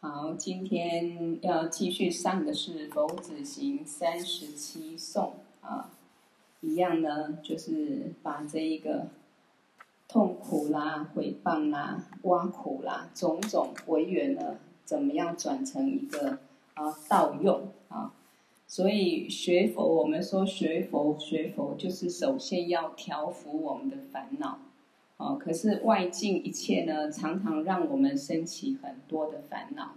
好，今天要继续上的是《佛子行三十七颂》啊，一样呢，就是把这一个痛苦啦、毁谤啦、挖苦啦种种违缘呢，怎么样转成一个啊道用啊？所以学佛，我们说学佛学佛，就是首先要调伏我们的烦恼。哦，可是外境一切呢，常常让我们升起很多的烦恼。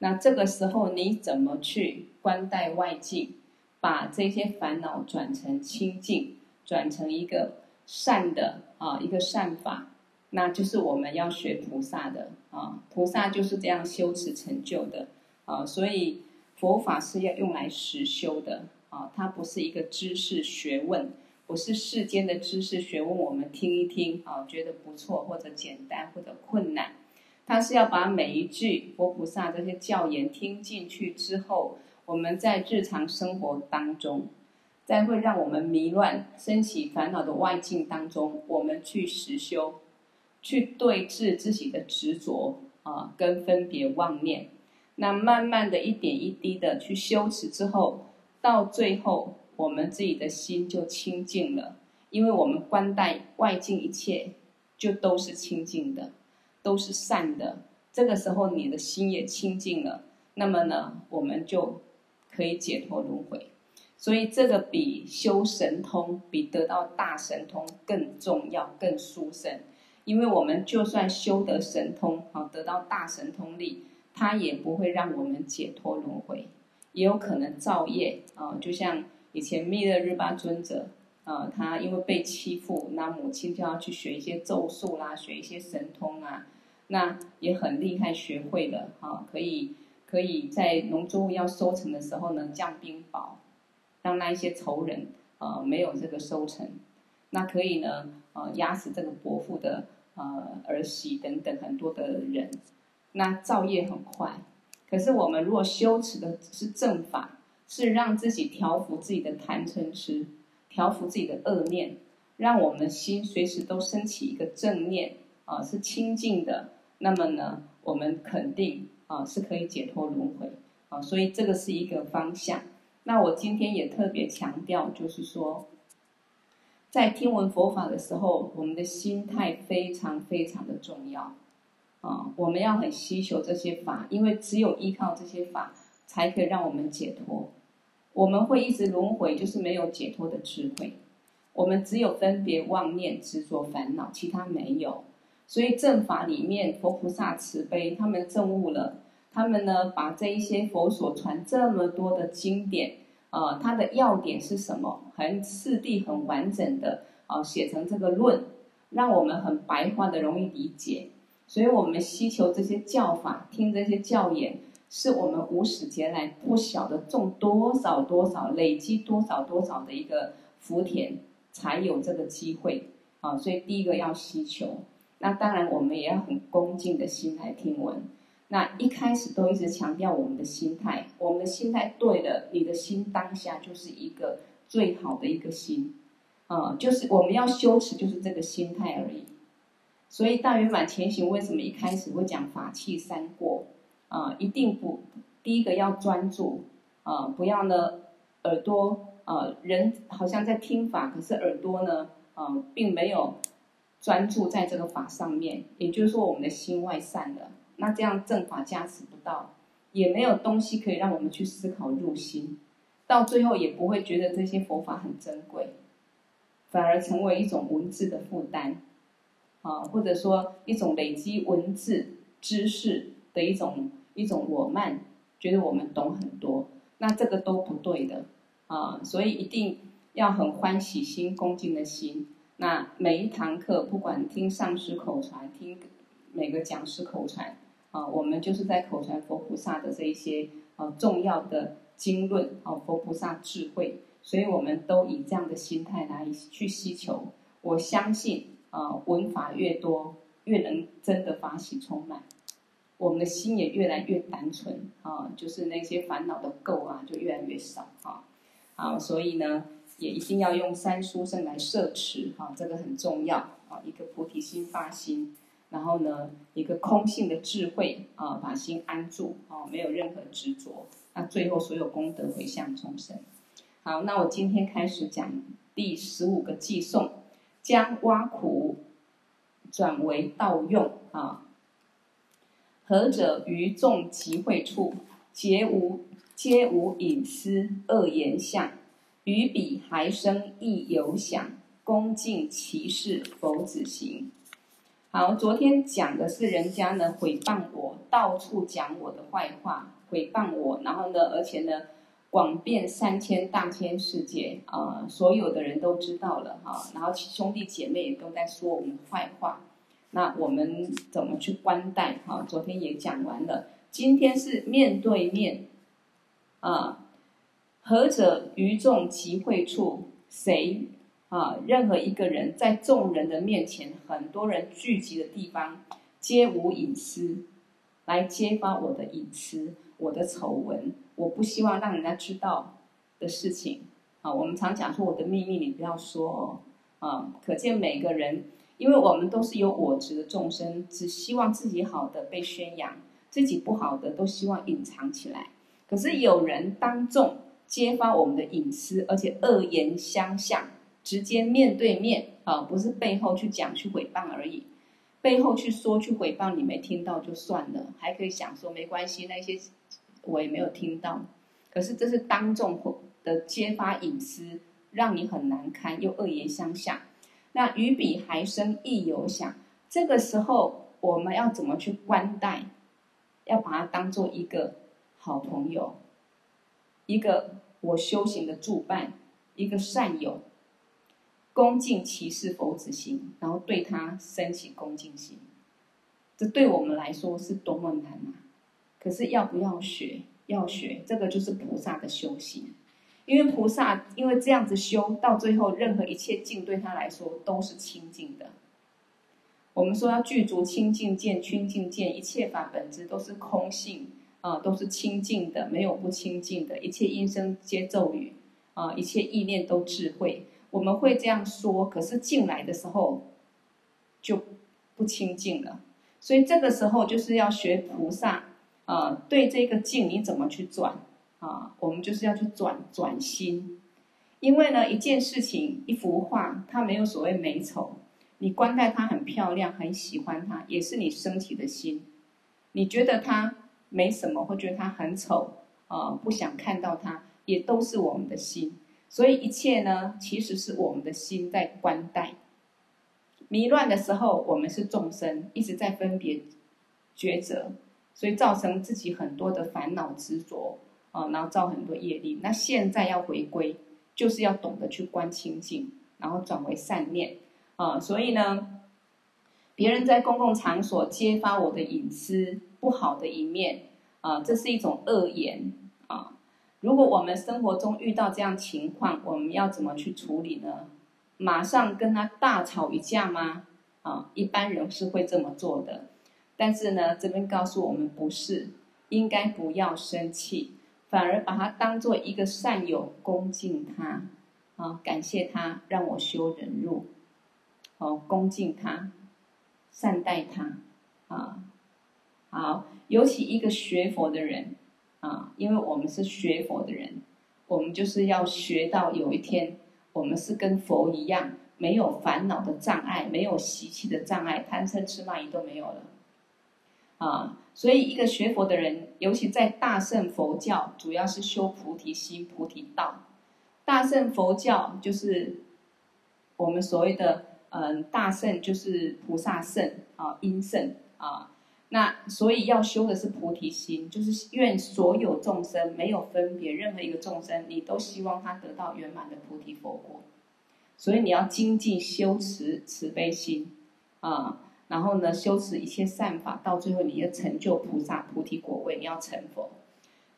那这个时候，你怎么去观待外境，把这些烦恼转成清净，转成一个善的啊，一个善法，那就是我们要学菩萨的啊。菩萨就是这样修持成就的啊。所以佛法是要用来实修的啊，它不是一个知识学问。不是世间的知识学问，我们听一听啊，觉得不错或者简单或者困难。他是要把每一句佛菩萨这些教言听进去之后，我们在日常生活当中，在会让我们迷乱、升起烦恼的外境当中，我们去实修，去对治自己的执着啊，跟分别妄念。那慢慢的一点一滴的去修持之后，到最后。我们自己的心就清净了，因为我们观待外境一切，就都是清净的，都是善的。这个时候你的心也清净了，那么呢，我们就可以解脱轮回。所以这个比修神通，比得到大神通更重要、更殊胜。因为我们就算修得神通，啊，得到大神通力，它也不会让我们解脱轮回，也有可能造业啊，就像。以前密勒日巴尊者，啊，他因为被欺负，那母亲就要去学一些咒术啦，学一些神通啊，那也很厉害，学会了啊，可以可以在农作物要收成的时候呢，降冰雹，让那一些仇人啊没有这个收成，那可以呢，啊压死这个伯父的呃儿媳等等很多的人，那造业很快，可是我们如果修持的是正法。是让自己调伏自己的贪嗔痴，调伏自己的恶念，让我们的心随时都升起一个正念啊，是清净的。那么呢，我们肯定啊是可以解脱轮回啊，所以这个是一个方向。那我今天也特别强调，就是说，在听闻佛法的时候，我们的心态非常非常的重要啊，我们要很希求这些法，因为只有依靠这些法，才可以让我们解脱。我们会一直轮回，就是没有解脱的智慧。我们只有分别妄念、执着烦恼，其他没有。所以正法里面，佛菩萨慈悲，他们证悟了。他们呢，把这一些佛所传这么多的经典，啊、呃，它的要点是什么？很次第、很完整的啊、呃，写成这个论，让我们很白话的容易理解。所以我们希求这些教法，听这些教言。是我们无始劫来不晓得种多少多少，累积多少多少的一个福田，才有这个机会啊！所以第一个要希求，那当然我们也要很恭敬的心来听闻。那一开始都一直强调我们的心态，我们的心态对了，你的心当下就是一个最好的一个心啊！就是我们要修持，就是这个心态而已。所以大圆满前行为什么一开始会讲法器三过？啊，一定不，第一个要专注，啊，不要呢，耳朵，啊，人好像在听法，可是耳朵呢，啊，并没有专注在这个法上面，也就是说，我们的心外散了，那这样正法加持不到，也没有东西可以让我们去思考入心，到最后也不会觉得这些佛法很珍贵，反而成为一种文字的负担，啊，或者说一种累积文字知识的一种。一种我慢，觉得我们懂很多，那这个都不对的啊！所以一定要很欢喜心、恭敬的心。那每一堂课，不管听上师口传，听每个讲师口传啊，我们就是在口传佛菩萨的这一些啊重要的经论啊，佛菩萨智慧，所以我们都以这样的心态来去希求。我相信啊，闻法越多，越能真的法喜充满。我们的心也越来越单纯啊，就是那些烦恼的垢啊，就越来越少啊。好，所以呢，也一定要用三殊胜来摄持哈，这个很重要啊。一个菩提心发心，然后呢，一个空性的智慧啊，把心安住啊，没有任何执着，那最后所有功德回向众生。好，那我今天开始讲第十五个偈颂，将挖苦转为道用啊。何者于众集会处，皆无皆无隐私恶言相，于彼还生亦有想，恭敬其事否子行。好，昨天讲的是人家呢诽谤我，到处讲我的坏话，诽谤我，然后呢，而且呢，广遍三千大千世界啊、所有的人都知道了哈，然后兄弟姐妹也都在说我们的坏话。那我们怎么去观待？哈，昨天也讲完了。今天是面对面，啊，何者于众集会处？谁啊？任何一个人在众人的面前，很多人聚集的地方，皆无隐私，来揭发我的隐私、我的丑闻，我不希望让人家知道的事情。啊，我们常讲说我的秘密，你不要说哦。啊，可见每个人。因为我们都是有我执的众生，只希望自己好的被宣扬，自己不好的都希望隐藏起来。可是有人当众揭发我们的隐私，而且恶言相向，直接面对面啊，不是背后去讲去诽谤而已，背后去说去诽谤，你没听到就算了，还可以想说没关系，那些我也没有听到。可是这是当众的揭发隐私，让你很难堪，又恶言相向。那于彼还生亦有想，这个时候我们要怎么去观待？要把它当做一个好朋友，一个我修行的助伴，一个善友，恭敬其事否子心，然后对他生起恭敬心。这对我们来说是多么难啊！可是要不要学？要学，这个就是菩萨的修行。因为菩萨因为这样子修，到最后任何一切境对他来说都是清净的。我们说要具足清净见、清净见，一切法本质都是空性啊、都是清净的，没有不清净的。一切音声皆咒语啊、一切意念都智慧。我们会这样说，可是进来的时候就不清净了。所以这个时候就是要学菩萨啊、对这个境你怎么去转？啊，我们就是要去转转心，因为呢，一件事情、一幅画，它没有所谓美丑，你观待它很漂亮，很喜欢它，也是你升起的心。你觉得它没什么，或觉得它很丑，啊，不想看到它，也都是我们的心。所以一切呢，其实是我们的心在观待。迷乱的时候，我们是众生，一直在分别抉择，所以造成自己很多的烦恼执着。啊，然后造很多业力。那现在要回归，就是要懂得去观清净，然后转为善念。啊，所以呢，别人在公共场所揭发我的隐私不好的一面，啊，这是一种恶言。啊，如果我们生活中遇到这样情况，我们要怎么去处理呢？马上跟他大吵一架吗？啊，一般人是会这么做的。但是呢，这边告诉我们不是，应该不要生气。反而把他当做一个善友，恭敬他，啊，感谢他让我修忍辱，哦，恭敬他，善待他，啊，好，尤其一个学佛的人，啊，因为我们是学佛的人，我们就是要学到有一天，我们是跟佛一样，没有烦恼的障碍，没有习气的障碍，贪嗔痴慢疑都没有了。啊，所以一个学佛的人，尤其在大乘佛教，主要是修菩提心、菩提道。大乘佛教就是我们所谓的，嗯，大乘就是菩萨乘啊，因乘啊。那所以要修的是菩提心，就是愿所有众生没有分别，任何一个众生，你都希望他得到圆满的菩提佛果。所以你要精进修持慈悲心啊。然后呢，修持一切善法，到最后你要成就菩萨菩提果位，你要成佛。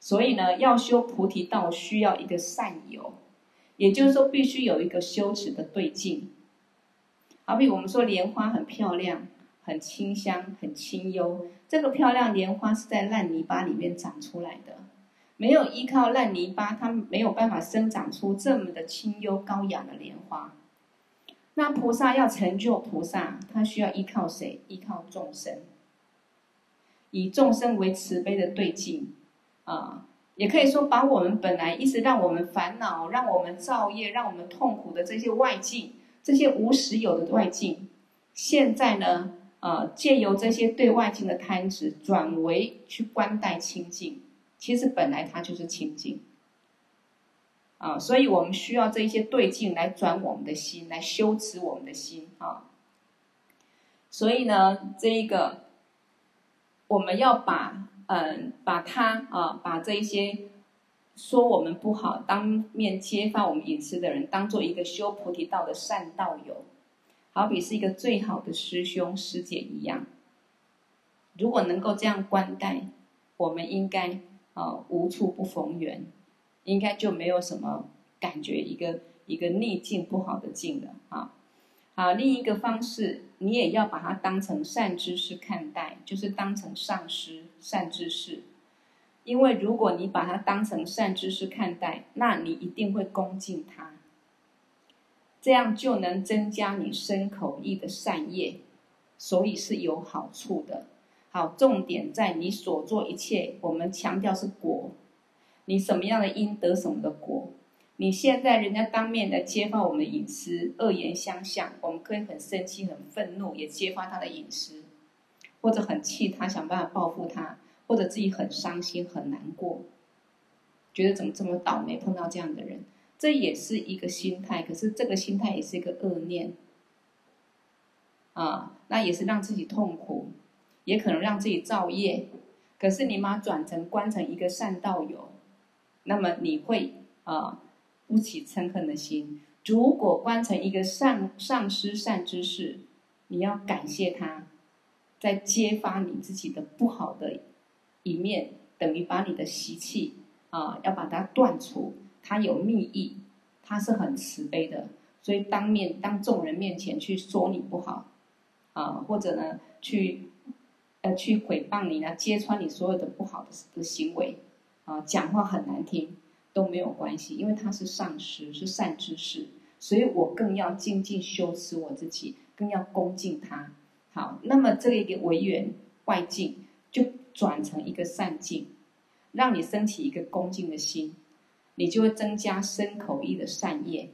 所以呢，要修菩提道，需要一个善友，也就是说，必须有一个修持的对境。好比我们说莲花很漂亮，很清香，很清幽。这个漂亮莲花是在烂泥巴里面长出来的，没有依靠烂泥巴，它没有办法生长出这么的清幽高雅的莲花。那菩萨要成就菩萨，他需要依靠谁？依靠众生，以众生为慈悲的对境啊，也可以说把我们本来一直让我们烦恼、让我们造业、让我们痛苦的这些外境，这些无实有的外境，现在呢，呃，借由这些对外境的贪执，转为去观待清净，其实本来它就是清净。啊，所以我们需要这一些对境来转我们的心，来修持我们的心啊。所以呢，这一个我们要把嗯，把它啊，把这一些说我们不好、当面揭发我们隐私的人，当做一个修菩提道的善道友，好比是一个最好的师兄师姐一样。如果能够这样观待，我们应该啊，无处不逢缘。应该就没有什么感觉，一个一个逆境不好的境了啊。好，另一个方式，你也要把它当成善知识看待，就是当成上师、善知识。因为如果你把它当成善知识看待，那你一定会恭敬他，这样就能增加你身口意的善业，所以是有好处的。好，重点在你所做一切，我们强调是果。你什么样的因得什么的果？你现在人家当面来揭发我们的隐私，恶言相向，我们可以很生气、很愤怒，也揭发他的隐私，或者很气他，想办法报复他，或者自己很伤心、很难过，觉得怎么这么倒霉碰到这样的人，这也是一个心态。可是这个心态也是一个恶念啊，那也是让自己痛苦，也可能让自己造业。可是你把它转成观成一个善道友。那么你会啊不起嗔恨的心。如果观成一个上上师善知识，你要感谢他，在揭发你自己的不好的一面，等于把你的习气啊要把它断除。他有密意，他是很慈悲的，所以当面当众人面前去说你不好啊，或者呢去呃去诽谤你呢，揭穿你所有的不好的的行为。啊，讲话很难听都没有关系，因为他是上师，是善知识，所以我更要精进修持我自己，更要恭敬他。好，那么这一个违缘外境就转成一个善境，让你升起一个恭敬的心，你就会增加身口意的善业。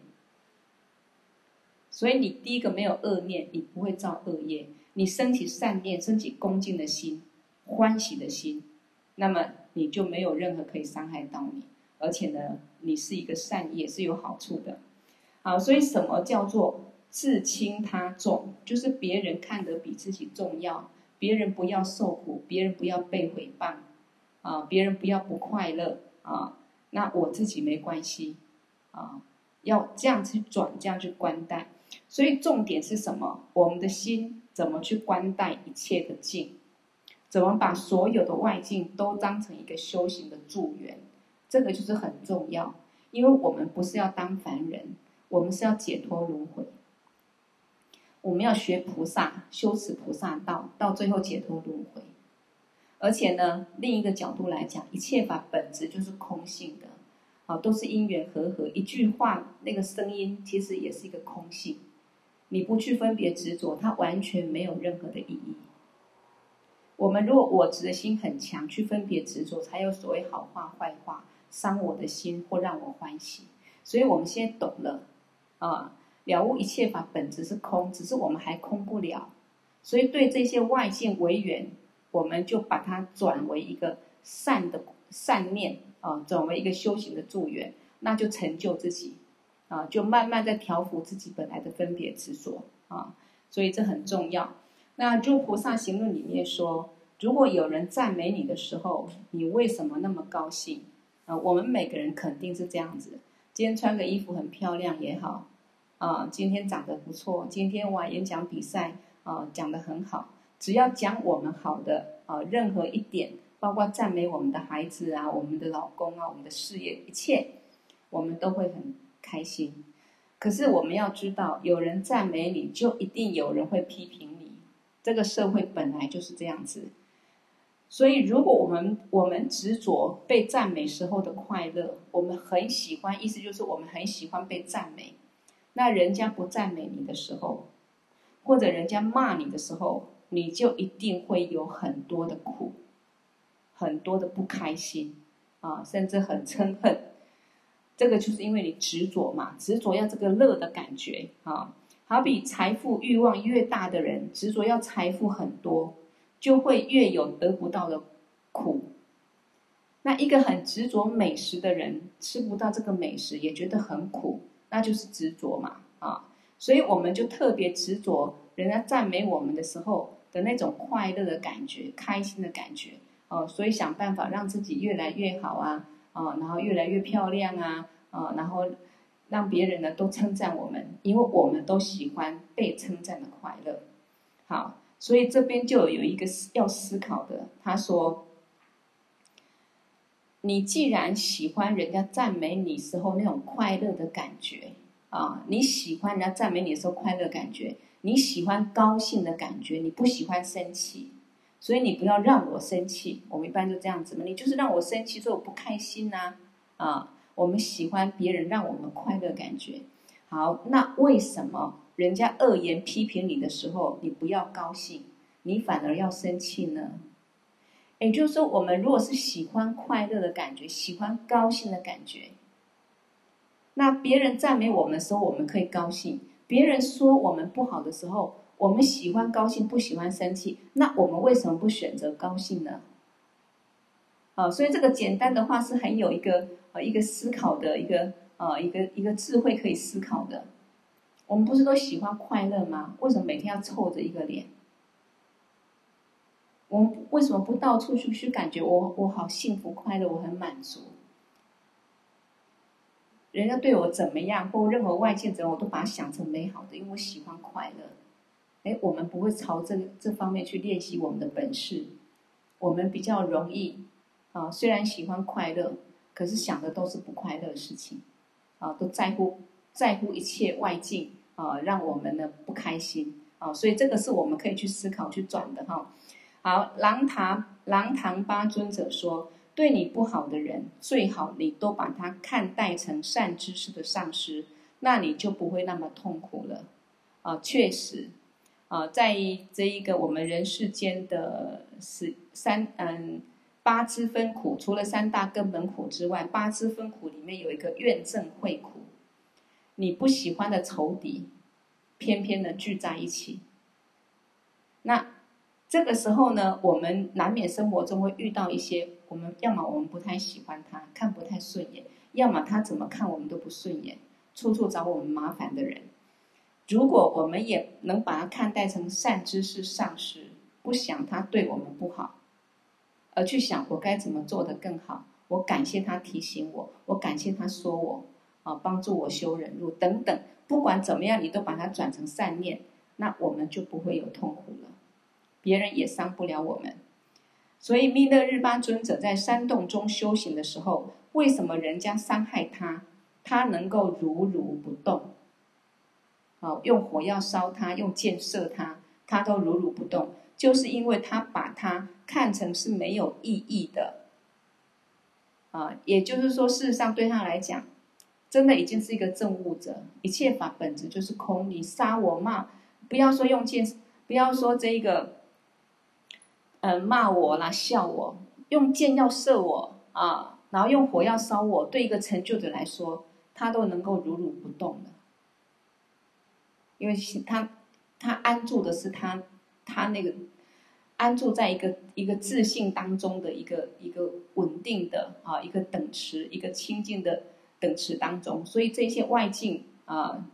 所以你第一个没有恶念，你不会造恶业，你升起善念，升起恭敬的心，欢喜的心，那么。你就没有任何可以伤害到你，而且呢，你是一个善也，是有好处的。好，所以什么叫做自轻他重？就是别人看得比自己重要，别人不要受苦，别人不要被诽谤，啊，别人不要不快乐啊，那我自己没关系啊，要这样去转，这样去观待。所以重点是什么？我们的心怎么去观待一切的境？怎么把所有的外境都当成一个修行的助缘？这个就是很重要，因为我们不是要当凡人，我们是要解脱轮回。我们要学菩萨，修持菩萨道，到最后解脱轮回。而且呢，另一个角度来讲，一切法本质就是空性的，啊，都是因缘和合。一句话，那个声音其实也是一个空性。你不去分别执着，它完全没有任何的意义。我们如果我执的心很强，去分别执着，才有所谓好话坏话，伤我的心或让我欢喜。所以我们现在懂了，啊，了悟一切法本质是空，只是我们还空不了。所以对这些外境为缘，我们就把它转为一个善的善念啊，转为一个修行的助缘，那就成就自己啊，就慢慢在调伏自己本来的分别执着啊。所以这很重要。那《诸菩萨行论》里面说，如果有人赞美你的时候，你为什么那么高兴？啊，我们每个人肯定是这样子。今天穿个衣服很漂亮也好，啊，今天长得不错，今天哇演讲比赛啊讲得很好，只要讲我们好的啊，任何一点，包括赞美我们的孩子啊、我们的老公啊、我们的事业，一切，我们都会很开心。可是我们要知道，有人赞美你，就一定有人会批评。这个社会本来就是这样子，所以如果我们我们执着被赞美时候的快乐，我们很喜欢，意思就是我们很喜欢被赞美，那人家不赞美你的时候，或者人家骂你的时候，你就一定会有很多的苦，很多的不开心啊，甚至很嗔恨。这个就是因为你执着嘛，执着要这个乐的感觉啊。好比财富欲望越大的人，执着要财富很多，就会越有得不到的苦。那一个很执着美食的人，吃不到这个美食也觉得很苦，那就是执着嘛啊。所以我们就特别执着人家赞美我们的时候的那种快乐的感觉、开心的感觉哦。所以想办法让自己越来越好啊啊，然后越来越漂亮啊啊，然后。让别人呢都称赞我们，因为我们都喜欢被称赞的快乐。好，所以这边就有一个要思考的。他说：“你既然喜欢人家赞美你时候那种快乐的感觉啊，你喜欢人家赞美你的时候快乐感觉，你喜欢高兴的感觉，你不喜欢生气，所以你不要让我生气。我们一般就这样子嘛，你就是让我生气，说我不开心呐，啊。”我们喜欢别人让我们快乐感觉，好，那为什么人家恶言批评你的时候，你不要高兴，你反而要生气呢？也就是说，我们如果是喜欢快乐的感觉，喜欢高兴的感觉，那别人赞美我们的时候，我们可以高兴；别人说我们不好的时候，我们喜欢高兴，不喜欢生气。那我们为什么不选择高兴呢？啊，所以这个简单的话是很有一个。一个思考的一个呃一个一个智慧可以思考的，我们不是都喜欢快乐吗？为什么每天要臭着一个脸？我们为什么不到处去去感觉我我好幸福快乐，我很满足？人家对我怎么样，或任何外界怎样，我都把它想成美好的，因为我喜欢快乐。哎，我们不会朝这这方面去练习我们的本事，我们比较容易啊，虽然喜欢快乐。可是想的都是不快乐的事情，啊，都在乎在乎一切外境啊，让我们呢不开心啊，所以这个是我们可以去思考去转的哈。好，狼堂狼堂巴尊者说，对你不好的人，最好你都把他看待成善知识的上师，那你就不会那么痛苦了。啊，确实，啊，在这一个我们人世间的十三嗯。八支分苦，除了三大根本苦之外，八支分苦里面有一个怨憎会苦。你不喜欢的仇敌，偏偏的聚在一起。那这个时候呢，我们难免生活中会遇到一些，我们要么我们不太喜欢他，看不太顺眼；要么他怎么看我们都不顺眼，处处找我们麻烦的人。如果我们也能把他看待成善知识上师，不想他对我们不好。而去想我该怎么做得更好，我感谢他提醒我，我感谢他说我，啊，帮助我修忍辱等等，不管怎么样，你都把它转成善念，那我们就不会有痛苦了，别人也伤不了我们。所以密勒日巴尊者在山洞中修行的时候，为什么人家伤害他，他能够如如不动？啊，用火药烧他，用箭射他，他都如如不动。就是因为他把它看成是没有意义的，啊，也就是说，事实上对他来讲，真的已经是一个证悟者。一切法本质就是空。你杀我骂，不要说用剑，不要说这一个，嗯、骂我啦，笑我，用剑要射我啊，然后用火要烧我，对一个成就者来说，他都能够如如不动的，因为他他安住的是他。他那个安住在一个一个自信当中的一个一个稳定的啊一个等持一个清净的等持当中，所以这些外境啊，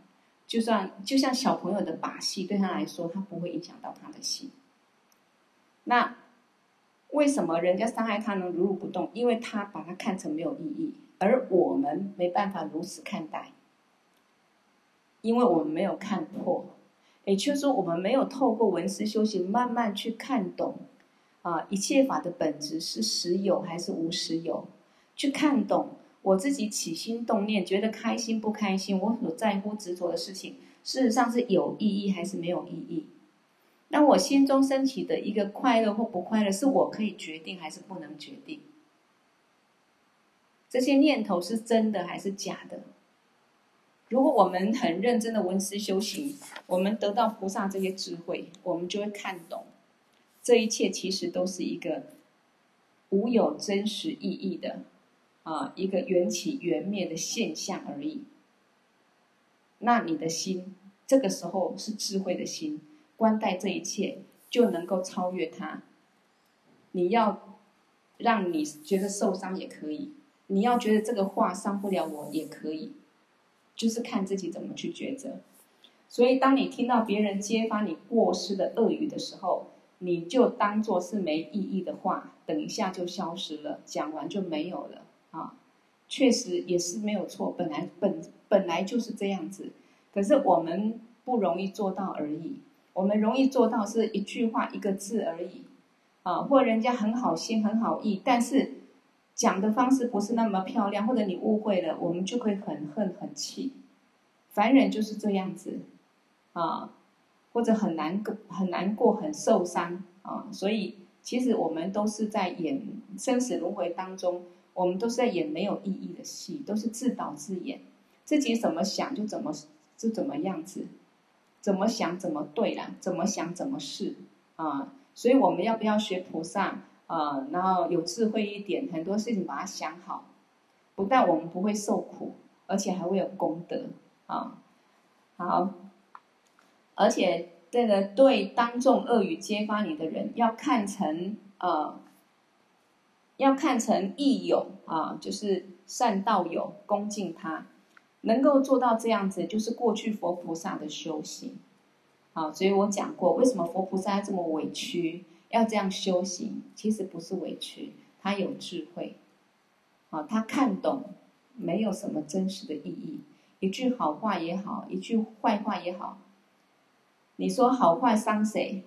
就算就像小朋友的把戏，对他来说，他不会影响到他的心。那为什么人家伤害他能如如不动？因为他把他看成没有意义，而我们没办法如此看待，因为我们没有看破。也就是说，我们没有透过闻思修行，慢慢去看懂，啊，一切法的本质是实有还是无实有？去看懂我自己起心动念，觉得开心不开心，我所在乎执着的事情，事实上是有意义还是没有意义？那我心中升起的一个快乐或不快乐，是我可以决定还是不能决定？这些念头是真的还是假的？如果我们很认真的闻思修行，我们得到菩萨这些智慧，我们就会看懂，这一切其实都是一个无有真实意义的啊，一个缘起缘灭的现象而已。那你的心，这个时候是智慧的心，观待这一切，就能够超越它。你要让你觉得受伤也可以，你要觉得这个话伤不了我也可以。就是看自己怎么去抉择，所以当你听到别人揭发你过失的恶语的时候，你就当做是没意义的话，等一下就消失了，讲完就没有了啊。确实也是没有错，本来本本来就是这样子，可是我们不容易做到而已。我们容易做到是一句话一个字而已啊，或人家很好心很好意，但是。讲的方式不是那么漂亮，或者你误会了，我们就会很恨很气。凡人就是这样子，啊，或者很难过、很难过、很受伤啊。所以，其实我们都是在演生死轮回当中，我们都是在演没有意义的戏，都是自导自演，自己怎么想就怎么就怎么样子，怎么想怎么对了，怎么想怎么是啊。所以，我们要不要学菩萨？啊、然后有智慧一点，很多事情把它想好，不但我们不会受苦，而且还会有功德啊。好，而且这个对当众恶语揭发你的人，要看成呃，要看成义友啊，就是善道友，恭敬他，能够做到这样子，就是过去佛菩萨的修行。好，所以我讲过，为什么佛菩萨这么委屈？要这样修行，其实不是委屈，他有智慧，啊，他看懂，没有什么真实的意义。一句好话也好，一句坏话也好，你说好话伤谁？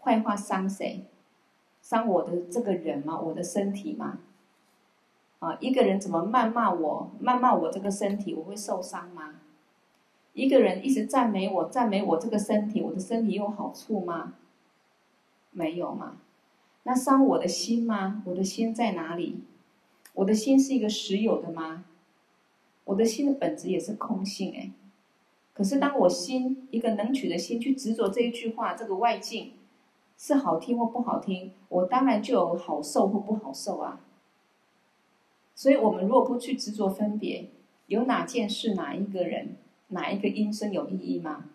坏话伤谁？伤我的这个人吗？我的身体吗？啊，一个人怎么谩骂我？谩骂我这个身体，我会受伤吗？一个人一直赞美我，赞美我这个身体，我的身体有好处吗？没有嘛？那伤我的心吗？我的心在哪里？我的心是一个实有的吗？我的心的本质也是空性哎。可是当我心一个能取的心去执着这一句话，这个外境是好听或不好听，我当然就有好受或不好受啊。所以我们如果不去执着分别，有哪件事、哪一个人、哪一个音声有意义吗？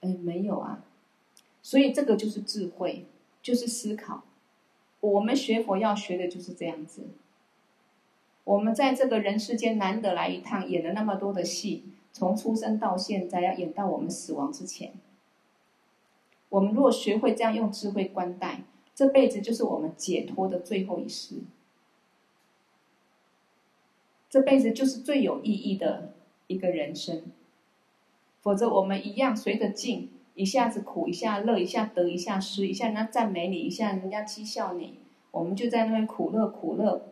哎，没有啊。所以这个就是智慧，就是思考。我们学佛要学的就是这样子。我们在这个人世间难得来一趟，演了那么多的戏，从出生到现在，要演到我们死亡之前。我们如果学会这样用智慧观待，这辈子就是我们解脱的最后一世。这辈子就是最有意义的一个人生。否则，我们一样随着境。一下子苦，一下乐，一下得，一下失，一下人家赞美你，一下人家讥笑你，我们就在那边苦乐苦乐，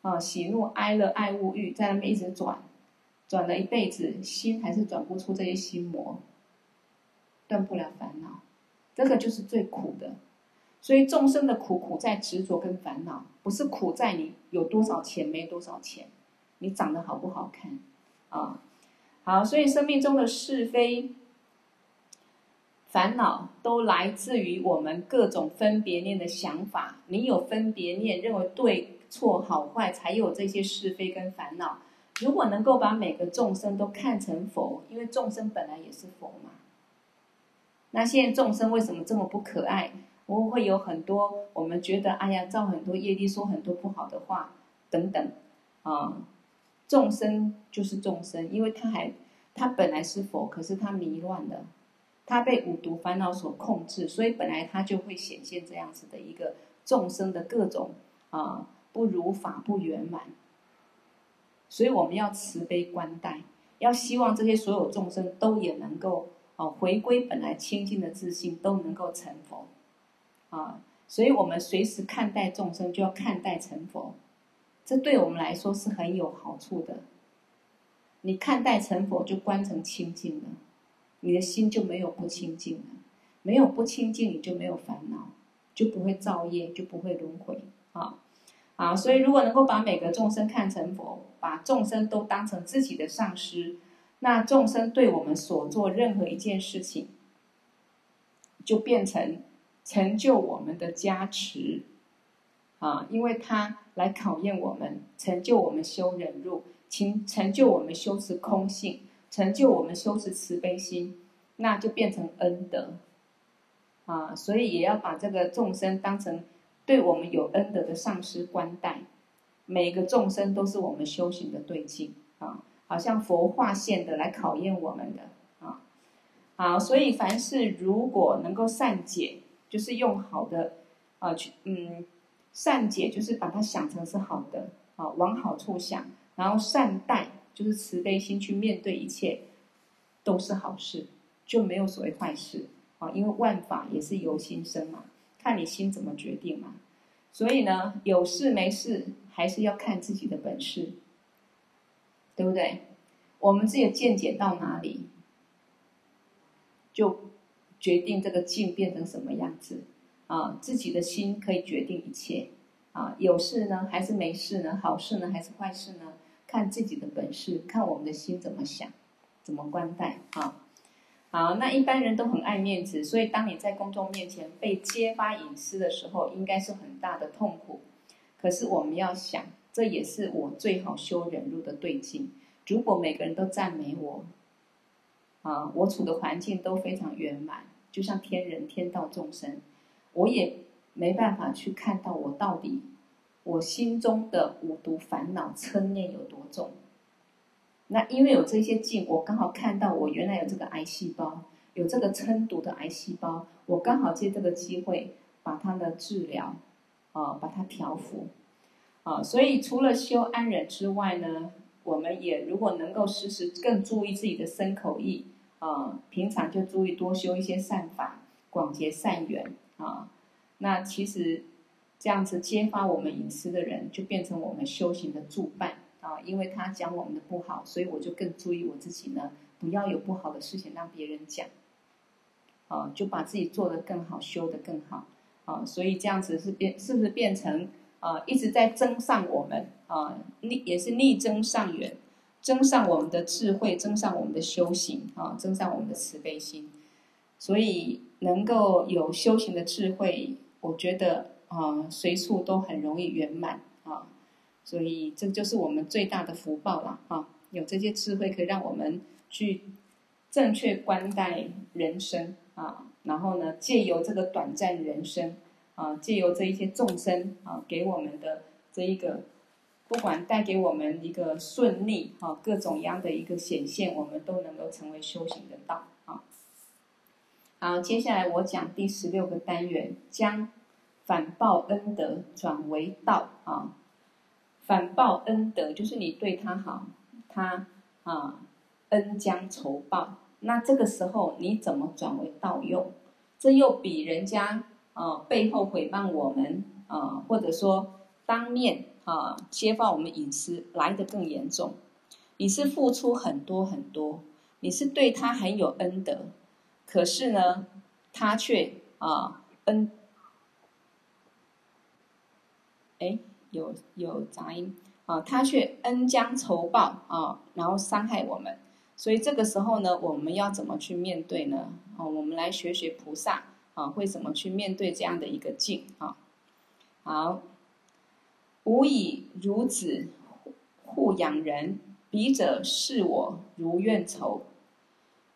啊，喜怒哀乐爱恶欲，在那边一直转，转了一辈子，心还是转不出这些心魔，断不了烦恼，这个就是最苦的。所以众生的苦苦在执着跟烦恼，不是苦在你有多少钱没多少钱，你长得好不好看，啊，好，所以生命中的是非。烦恼都来自于我们各种分别念的想法。你有分别念，认为对错好坏，才有这些是非跟烦恼。如果能够把每个众生都看成佛，因为众生本来也是佛嘛。那现在众生为什么这么不可爱？我会有很多我们觉得，哎呀，造很多业力，说很多不好的话，等等。啊，众生就是众生，因为他还他本来是佛，可是他迷乱了。他被五毒烦恼所控制，所以本来他就会显现这样子的一个众生的各种啊不如法不圆满。所以我们要慈悲观待，要希望这些所有众生都也能够啊回归本来清净的自信，都能够成佛啊。所以我们随时看待众生，就要看待成佛，这对我们来说是很有好处的。你看待成佛，就观成清净了。你的心就没有不清净了，没有不清净，你就没有烦恼，就不会造业，就不会轮回啊！啊，所以如果能够把每个众生看成佛，把众生都当成自己的上师，那众生对我们所做任何一件事情，就变成成就我们的加持，啊，因为他来考验我们，成就我们修忍辱，成成就我们修持空性，成就我们修持慈悲心，那就变成恩德，啊，所以也要把这个众生当成对我们有恩德的上师观待，每个众生都是我们修行的对境。啊。好像佛化现的来考验我们的。啊，好，所以凡事如果能够善解，就是用好的啊去嗯善解，就是把它想成是好的啊，往好处想，然后善待，就是慈悲心去面对一切，都是好事，就没有所谓坏事啊，因为万法也是由心生嘛，看你心怎么决定嘛，所以呢，有事没事还是要看自己的本事。对不对？我们自己的见解到哪里，就决定这个境变成什么样子啊！自己的心可以决定一切啊！有事呢，还是没事呢？好事呢，还是坏事呢？看自己的本事，看我们的心怎么想，怎么观待啊！好，那一般人都很爱面子，所以当你在公众面前被揭发隐私的时候，应该是很大的痛苦。可是我们要想。这也是我最好修忍辱的对境。如果每个人都赞美我，啊，我处的环境都非常圆满，就像天人、天道众生，我也没办法去看到我到底我心中的五毒烦恼嗔念有多重。那因为有这些境，我刚好看到我原来有这个癌细胞，有这个嗔毒的癌细胞，我刚好借这个机会把它的治疗，啊，把它调伏。啊，所以除了修安忍之外呢，我们也如果能够时时更注意自己的身口意啊，平常就注意多修一些善法，广结善缘啊。那其实这样子揭发我们隐私的人，就变成我们修行的助伴啊，因为他讲我们的不好，所以我就更注意我自己呢，不要有不好的事情让别人讲，啊，就把自己做得更好，修得更好啊。所以这样子是变，是不是变成？啊，一直在增上我们啊，逆也是逆增上缘，增上我们的智慧，增上我们的修行啊，增上我们的慈悲心。所以能够有修行的智慧，我觉得啊，随处都很容易圆满啊。所以这就是我们最大的福报了啊！有这些智慧，可以让我们去正确观待人生啊，然后呢，借由这个短暂人生。啊，借由这一些众生啊，给我们的这一个，不管带给我们一个顺利啊，各种样的一个显现，我们都能够成为修行的道啊。好，接下来我讲第十六个单元，将反报恩德转为道啊。反报恩德就是你对他好，他啊恩将仇报。那这个时候你怎么转为道用？这又比人家。啊，背后诽谤我们啊，或者说当面啊揭发我们隐私来得更严重。你是付出很多很多，你是对他很有恩德，可是呢，他却啊恩，哎，有有杂音啊，他却恩将仇报啊，然后伤害我们。所以这个时候呢，我们要怎么去面对呢？啊，我们来学学菩萨。啊，会怎么去面对这样的一个境啊？好，吾以孺子护养人，彼者视我如怨仇，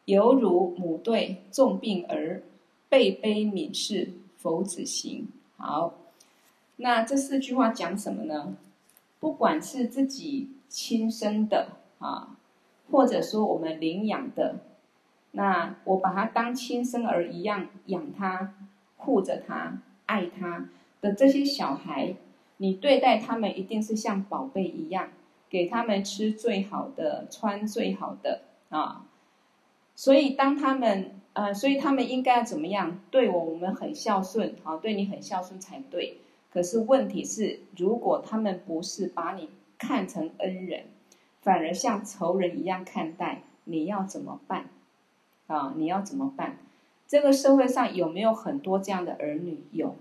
犹如母对重病儿，悲悲悯视佛子行。好，那这四句话讲什么呢？不管是自己亲生的啊，或者说我们领养的。那我把他当亲生儿一样养他、护着他、爱他的这些小孩，你对待他们一定是像宝贝一样，给他们吃最好的、穿最好的啊。所以当他们呃，所以他们应该要怎么样？对我，我们很孝顺，好，对你很孝顺才对。可是问题是，如果他们不是把你看成恩人，反而像仇人一样看待，你要怎么办？啊，你要怎么办？这个社会上有没有很多这样的儿女？有，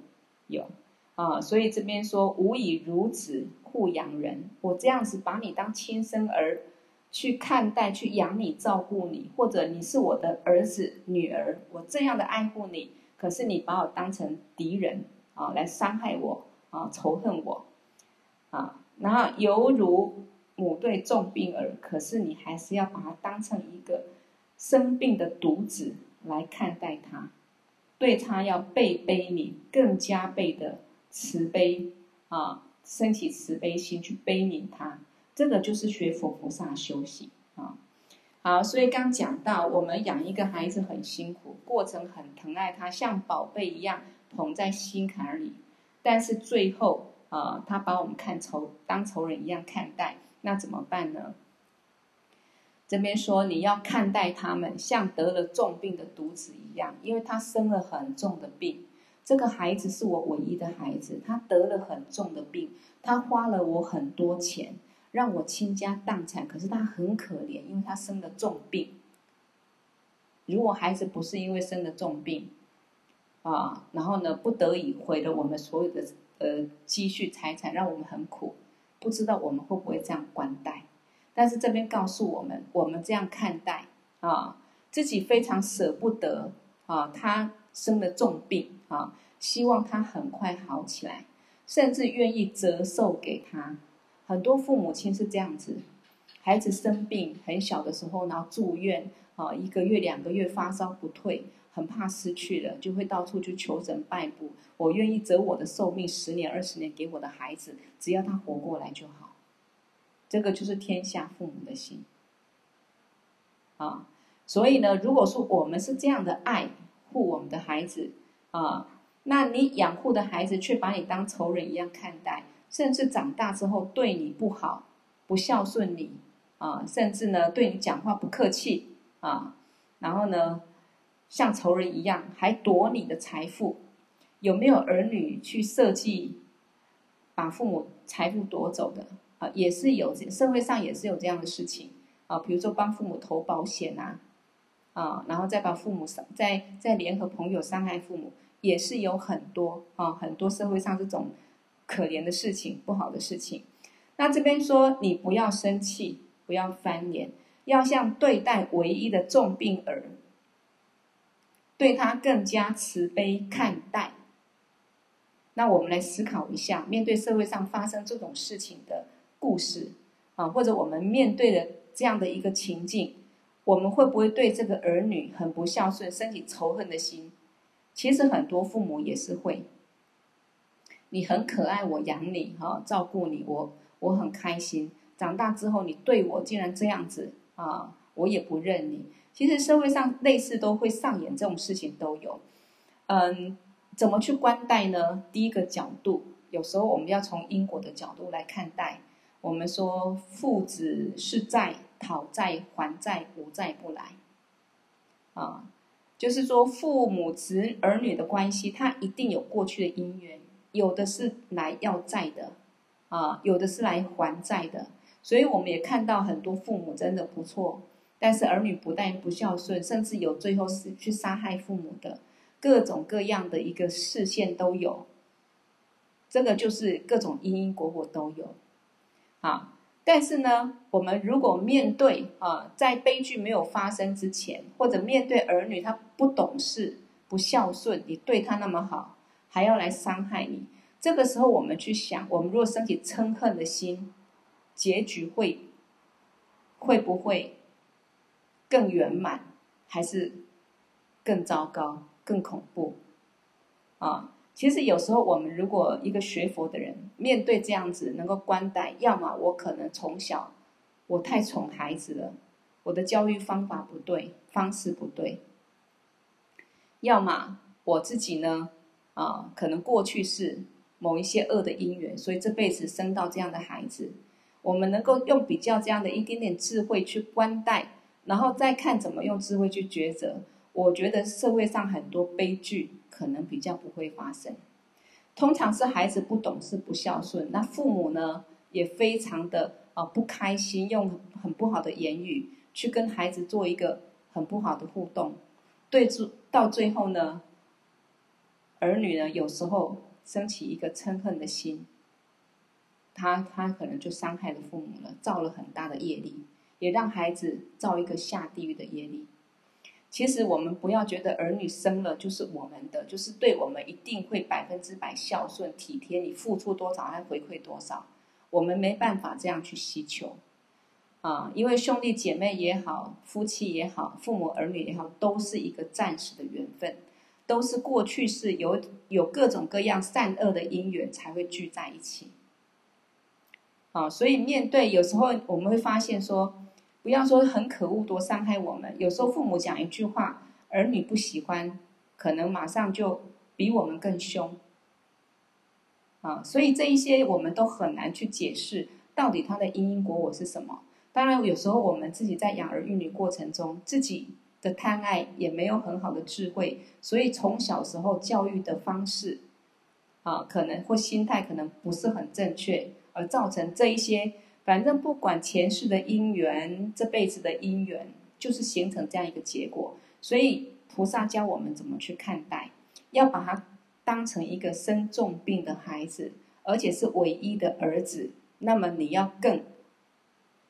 有啊。所以这边说，吾以孺子护养人，我这样子把你当亲生儿，去看待、去养你、照顾你，或者你是我的儿子、女儿，我这样的爱护你，可是你把我当成敌人啊，来伤害我啊，仇恨我啊，然后犹如母对重病儿，可是你还是要把它当成一个生病的独子来看待他，对他要倍悲悯，更加倍的慈悲啊，升起慈悲心去悲悯他。这个就是学佛菩萨修行啊，好，所以刚讲到我们养一个孩子很辛苦，过程很疼爱他，像宝贝一样捧在心坎里，但是最后啊，他把我们看仇当仇人一样看待，那怎么办呢？这边说你要看待他们像得了重病的独子一样，因为他生了很重的病，这个孩子是我唯一的孩子，他得了很重的病，他花了我很多钱。让我倾家荡产，可是他很可怜，因为他生了重病。如果孩子不是因为生了重病，啊，然后呢，不得已毁了我们所有的呃积蓄财产，让我们很苦，不知道我们会不会这样关待。但是这边告诉我们，我们这样看待啊，自己非常舍不得啊，他生了重病啊，希望他很快好起来，甚至愿意折寿给他。很多父母亲是这样子，孩子生病很小的时候，然后住院啊，一个月两个月发烧不退，很怕失去了，就会到处去求神拜佛。我愿意折我的寿命十年二十年给我的孩子，只要他活过来就好。这个就是天下父母的心啊。所以呢，如果说我们是这样的爱护我们的孩子啊，那你养护的孩子却把你当仇人一样看待。甚至长大之后对你不好，不孝顺你啊，甚至呢对你讲话不客气啊，然后呢像仇人一样，还夺你的财富。有没有儿女去设计把父母财富夺走的啊？也是有，社会上也是有这样的事情啊。比如说帮父母投保险啊，啊，然后再把父母伤，再再联合朋友伤害父母，也是有很多啊，很多社会上这种。可怜的事情，不好的事情。那这边说，你不要生气，不要翻脸，要像对待唯一的重病儿，对他更加慈悲看待。那我们来思考一下，面对社会上发生这种事情的故事啊，或者我们面对的这样的一个情境，我们会不会对这个儿女很不孝顺，生起仇恨的心？其实很多父母也是会。你很可爱，我养你哈，照顾你，我我很开心。长大之后，你对我竟然这样子啊，我也不认你。其实社会上类似都会上演这种事情都有。嗯，怎么去关待呢？第一个角度，有时候我们要从因果的角度来看待。我们说父子是债，讨债还债，无债不来。啊，就是说父母子儿女的关系，它一定有过去的因缘。有的是来要债的，啊，有的是来还债的，所以我们也看到很多父母真的不错，但是儿女不但不孝顺，甚至有最后是去杀害父母的，各种各样的一个事件都有。这个就是各种因因果果都有，啊，但是呢，我们如果面对啊，在悲剧没有发生之前，或者面对儿女他不懂事、不孝顺，你对他那么好。还要来伤害你，这个时候我们去想，我们如果升起嗔恨的心，结局会会不会更圆满，还是更糟糕、更恐怖？啊，其实有时候我们如果一个学佛的人面对这样子能够关待，要么我可能从小我太宠孩子了，我的教育方法不对，方式不对；要么我自己呢？啊，可能过去是某一些恶的因缘，所以这辈子生到这样的孩子，我们能够用比较这样的一点点智慧去关待，然后再看怎么用智慧去抉择。我觉得社会上很多悲剧可能比较不会发生。通常是孩子不懂事、不孝顺，那父母呢也非常的啊不开心，用很不好的言语去跟孩子做一个很不好的互动，对住到最后呢。儿女呢，有时候升起一个嗔恨的心，他他可能就伤害了父母了，造了很大的业力。也让孩子造一个下地狱的业力。其实我们不要觉得儿女生了就是我们的，就是对我们一定会百分之百孝顺体贴，你付出多少还回馈多少，我们没办法这样去希求。啊，因为兄弟姐妹也好，夫妻也好，父母儿女也好，都是一个暂时的缘分，都是过去是有有各种各样善恶的因缘才会聚在一起。啊，所以面对有时候我们会发现说，不要说很可恶多伤害我们，有时候父母讲一句话，儿女不喜欢，可能马上就比我们更凶。啊，所以这一些我们都很难去解释，到底他的因因果果是什么。当然，有时候我们自己在养儿育女过程中，自己的贪爱也没有很好的智慧，所以从小时候教育的方式，啊，可能或心态可能不是很正确，而造成这一些。反正不管前世的因缘，这辈子的因缘，就是形成这样一个结果。所以菩萨教我们怎么去看待，要把他当成一个生重病的孩子，而且是唯一的儿子，那么你要更。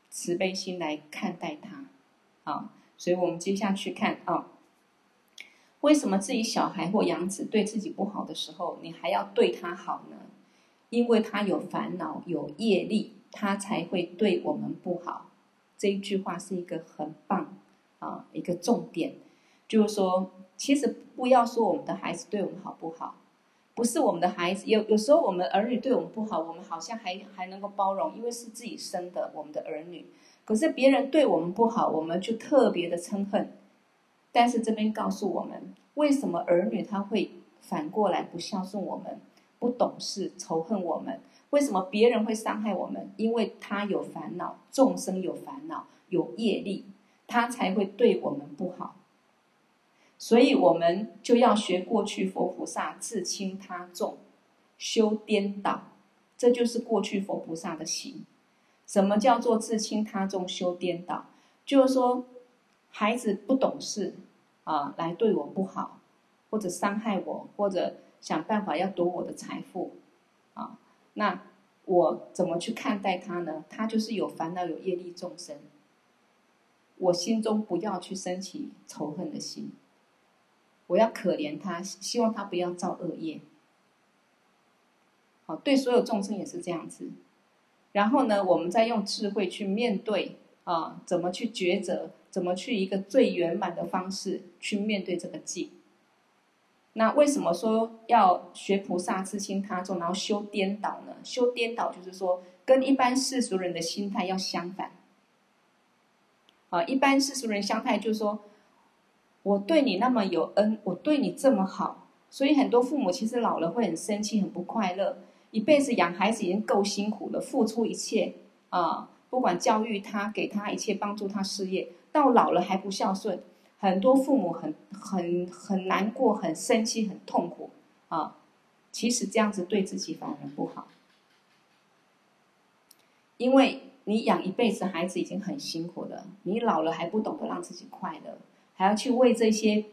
慈悲心来看待他，啊，所以我们接下去看啊，为什么自己小孩或养子对自己不好的时候，你还要对他好呢？因为他有烦恼、有业力，他才会对我们不好。这一句话是一个很棒啊，一个重点，就是说，其实不要说我们的孩子对我们好不好。不是我们的孩子，有有时候我们儿女对我们不好，我们好像还还能够包容，因为是自己生的我们的儿女。可是别人对我们不好，我们就特别的憎恨。但是这边告诉我们，为什么儿女他会反过来不孝顺我们、不懂事、仇恨我们？为什么别人会伤害我们？因为他有烦恼，众生有烦恼，有业力，他才会对我们不好。所以我们就要学过去佛菩萨自轻他重，修颠倒，这就是过去佛菩萨的行。什么叫做自轻他重修颠倒？就是说，孩子不懂事啊，来对我不好，或者伤害我，或者想办法要夺我的财富啊，那我怎么去看待他呢？他就是有烦恼、有业力众生，我心中不要去升起仇恨的心。我要可怜他，希望他不要造恶业。好，对所有众生也是这样子。然后呢，我们再用智慧去面对啊，怎么去抉择，怎么去一个最圆满的方式去面对这个境。那为什么说要学菩萨自轻他重，然后修颠倒呢？修颠倒就是说，跟一般世俗人的心态要相反。啊，一般世俗人相态就是说。我对你那么有恩，我对你这么好，所以很多父母其实老了会很生气，很不快乐。一辈子养孩子已经够辛苦了，付出一切啊，不管教育他，给他一切帮助他事业，到老了还不孝顺，很多父母很很很难过，很生气，很痛苦啊。其实这样子对自己反而不好，因为你养一辈子孩子已经很辛苦了，你老了还不懂得让自己快乐。还要去为这些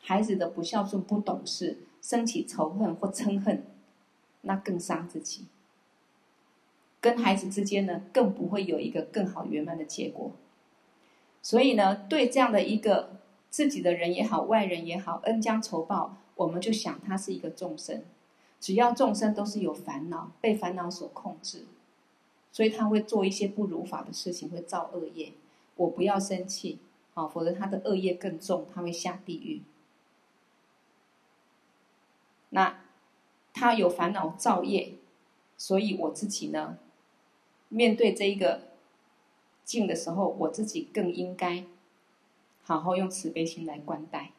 孩子的不孝顺、不懂事，生起仇恨或嗔恨，那更伤自己。跟孩子之间呢，更不会有一个更好圆满的结果。所以呢，对这样的一个自己的人也好，外人也好，恩将仇报，我们就想他是一个众生。只要众生都是有烦恼，被烦恼所控制，所以他会做一些不如法的事情，会造恶业。我不要生气。啊，否则他的恶业更重，他会下地狱。那他有烦恼造业，所以我自己呢，面对这一个境的时候，我自己更应该好好用慈悲心来观待。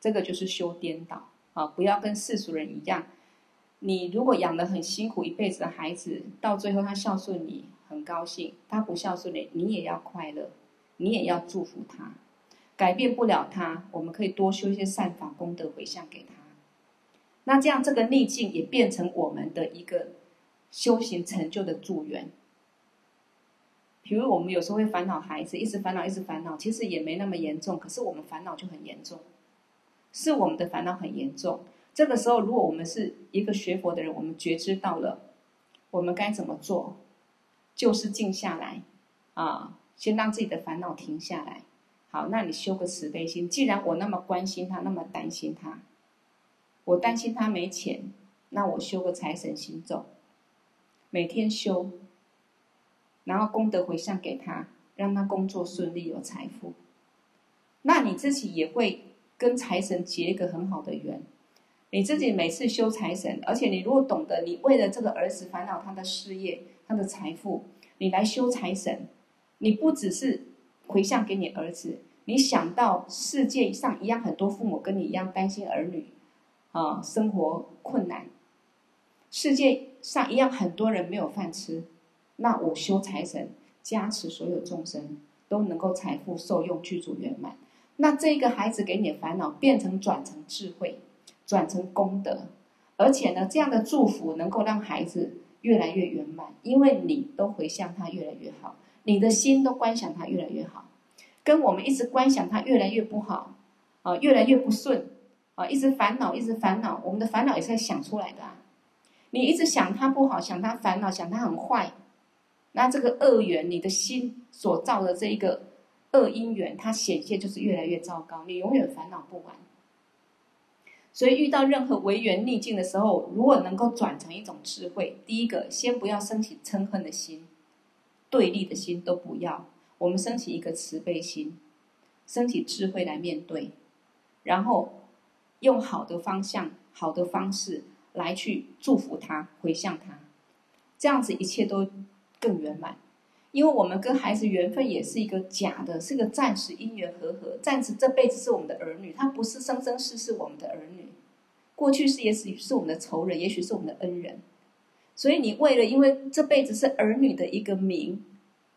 这个就是修颠倒啊，不要跟世俗人一样。你如果养得很辛苦一辈子的孩子，到最后他孝顺你，很高兴；他不孝顺你，你也要快乐。你也要祝福他，改变不了他，我们可以多修一些善法功德回向给他。那这样这个逆境也变成我们的一个修行成就的助缘。比如我们有时候会烦恼孩子，一直烦恼，一直烦恼，其实也没那么严重，可是我们烦恼就很严重，是我们的烦恼很严重。这个时候，如果我们是一个学佛的人，我们觉知到了，我们该怎么做？就是静下来，啊。先让自己的烦恼停下来。好，那你修个慈悲心。既然我那么关心他，那么担心他，我担心他没钱，那我修个财神心咒，每天修，然后功德回向给他，让他工作顺利，有财富。那你自己也会跟财神结一个很好的缘。你自己每次修财神，而且你如果懂得，你为了这个儿子烦恼他的事业、他的财富，你来修财神，你不只是回向给你儿子。你想到世界上一样，很多父母跟你一样担心儿女，啊，生活困难。世界上一样，很多人没有饭吃。那我修财神，加持所有众生都能够财富受用，具足圆满。那这个孩子给你的烦恼变成转成智慧，转成功德，而且呢，这样的祝福能够让孩子越来越圆满，因为你都回向他越来越好，你的心都观想他越来越好。跟我们一直观想他越来越不好，啊，越来越不顺，啊，一直烦恼，一直烦恼。我们的烦恼也是在想出来的啊。你一直想他不好，想他烦恼，想他很坏，那这个恶缘，你的心所造的这一个恶因缘，它显现就是越来越糟糕。你永远烦恼不完。所以遇到任何违缘逆境的时候，如果能够转成一种智慧，第一个，先不要升起嗔恨的心，对立的心都不要。我们升起一个慈悲心，升起智慧来面对，然后用好的方向、好的方式来去祝福他、回向他，这样子一切都更圆满。因为我们跟孩子缘分也是一个假的，是个暂时因缘和合，暂时这辈子是我们的儿女，他不是生生世世我们的儿女。过去是也许是我们的仇人，也许是我们的恩人，所以你为了因为这辈子是儿女的一个名